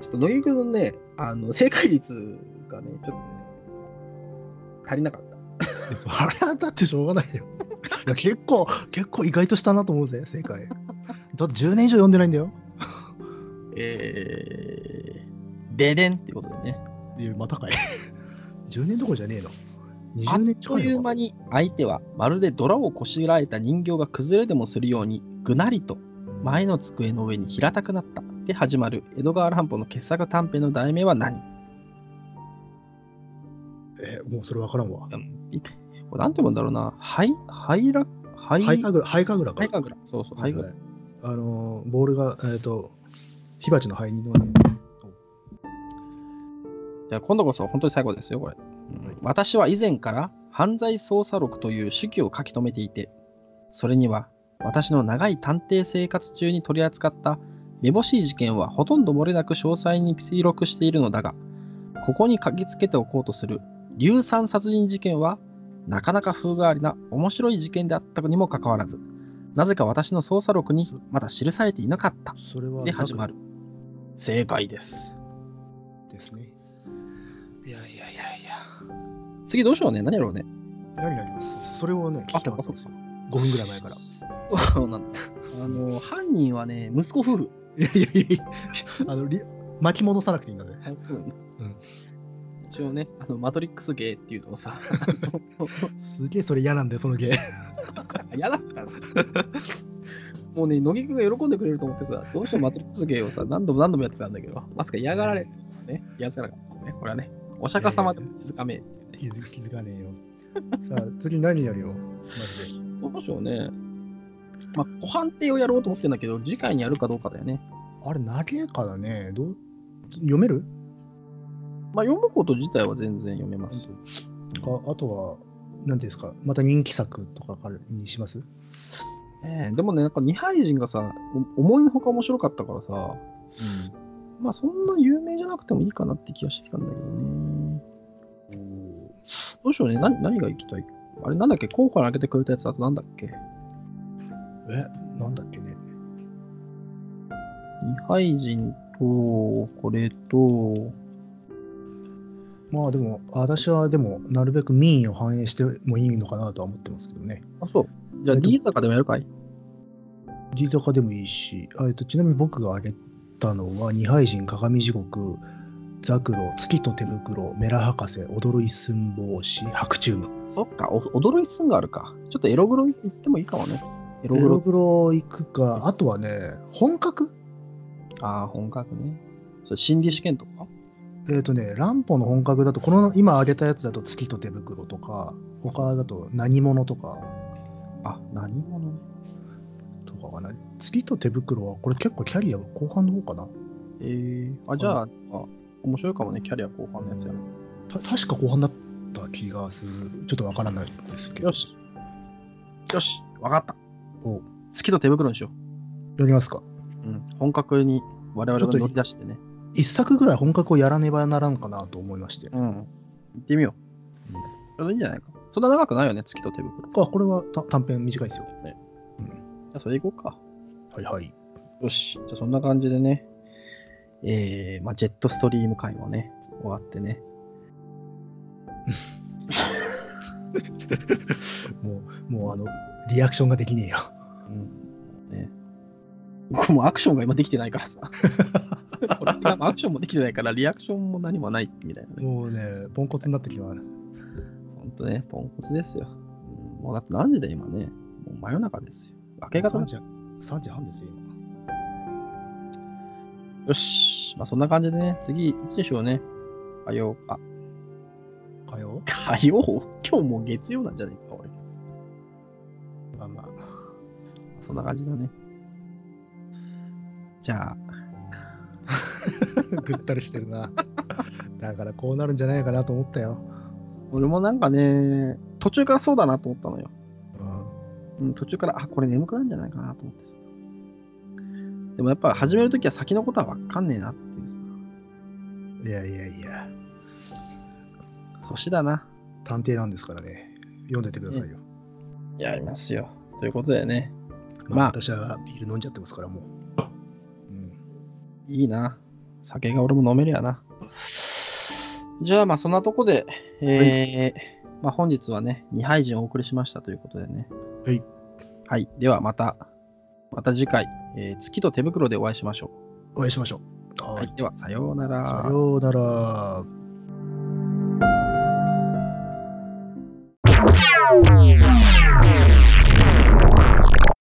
ちょっと乃木くんのね、あの正解率がね、ちょっとね、足りなかった。それはだってしょうがないよ。いや結構、結構意外としたなと思うぜ、正解。だって10年以上読んでないんだよ。えー、ででんってことでね。いや、またかい。10年どころじゃねえの。あっ20年と近いうのかい間に相手はまるで泥をこしらえた人形が崩れでもするようにぐなりと前の机の上に平たくなったで始まる江戸川乱歩の傑作短編の題名は何えもうそれ分からんわ。なんて読むんだろうな。ハイ、ハイラ、ハイ、ハイカグラ、ハイカグラか。ハイカグラ。そうそう、ハイカグラ。はいあのーボールが、えっ、と、火鉢の灰にのね。じゃあ今度こそ本当に最後ですよ、これ。私は以前から犯罪捜査録という手記を書き留めていて、それには私の長い探偵生活中に取り扱っためぼしい事件はほとんど漏れなく詳細に記録しているのだが、ここに書きつけておこうとする硫酸殺人事件はなかなか風変わりな面白い事件であったにもかかわらず、なぜか私の捜査録にまだ記されていなかった。それはで始まる。正解です。ですね。いやいやいやいや。次どうしようね。何やろうね。何があります？それをね、聞きたかったんですよ。5分ぐらい前から。そうなんだ。あの、犯人はね、息子夫婦。いやいやいやいやあの、り巻き戻さなくていいんだね。うん一応ね、あの、マトリックスゲーっていうのをさ、すげえそれ嫌なんだよ、そのゲー。嫌だったな。もうね、乃木くんが喜んでくれると思ってさ、どうしてもマトリックスゲーをさ、何度も何度もやってたんだけど、まさか嫌がられるね。気がつかなかったね。これはね、お釈迦様でも気づかめえ。気づ気づかねえよ。さあ、次何やるよ、マジで。どうしようね。まあ、ご判定をやろうと思ってんだけど、次回にやるかどうかだよね。あれ、長えからね、どう読める？まあ、読むこと自体は全然読めます。かあとは、何ていうんですか、また人気作とかからにします？ええでもね、なんか二杯人がさ、お思いのほか面白かったからさ、まあそんな有名じゃなくてもいいかなって気がしてきたんだけどね。どうしようね、何何が行きたい？あれなんだっけ？候補に挙げてくれたやつだとなんだっけ？え、なんだっけね？二杯人と、これと、まあでも、私はでも、なるべく民意を反映してもいいのかなとは思ってますけどね。あ、そう。じゃあ、えっと D 坂でもやるかい？リーダカでもいいし、あえっと、ちなみに僕が挙げたのは、二杯人、鏡地獄、ザクロ、月と手袋、メラ博士、踊る一寸法師、白チューム。そっか、お驚いすんがあるか。ちょっとエログロ行ってもいいかもね。エロエログロ。グロ行くか、あとはね、本格？ああ、本格ね。それ心理試験とか？えっ、とね、乱歩の本格だと、この今挙げたやつだと月と手袋とか、他だと何者とか、あ、何者ね。とかかな。月と手袋は、これ結構キャリア後半の方かな。えー、あ、じゃあ、あ面白いかもね、キャリア後半のやつやる。た確か後半だった気がする。ちょっとわからないですけど。よし。よし、わかった。お月と手袋にしよやりますか。う。うん。本格に我々が乗り出してね。一作ぐらい本格をやらねばならんかなと思いまして。うん。行ってみよう。ちょうどいいんじゃないか。そんな長くないよね、月と手袋。あ、これはた短編短いですよ。ねうん、じゃあ、それ行こうか。はいはい。よし。じゃあ、そんな感じでね。えー、まあ、ジェットストリーム会もね、終わってね。もう、もうあの、リアクションができねえよ。うん。ね。僕もアクションが今できてないからさ。アクションもできてないから、リアクションも何もないみたいなね。もうね、ポンコツになってきます。ほんとね、ポンコツですよ。うんもうだって何時だ今ね。もう真夜中ですよ。明け方3だ時3時半ですよ、今。よし。まあそんな感じでね、次、いつでしょうね。火曜、あ、火曜？火曜？今日もう月曜なんじゃねえか、俺。まあまあ。そんな感じだね。じゃあ、ぐったりしてるな。だからこうなるんじゃないかなと思ったよ。俺もなんかね、途中からそうだなと思ったのよ。うんうん、途中から、あ、これ眠くなるんじゃないかなと思ってさ。でもやっぱ始めるときは先のことは分かんねえなっていうさ。いやいやいや、年だな。探偵なんですからね。読んでてくださいよ。やりますよ。ということでね、まあ、まあ私はビール飲んじゃってますから、もう。うん、いいな。酒が俺も飲めるやな。じゃあ、まあそんなとこで、えー、はい、まあ、本日はね、2杯陣お送りしましたということでね。はい。はい。ではまた、また次回、えー、月と手袋でお会いしましょう。お会いしましょう。はい。はい、では、さようなら。さようなら。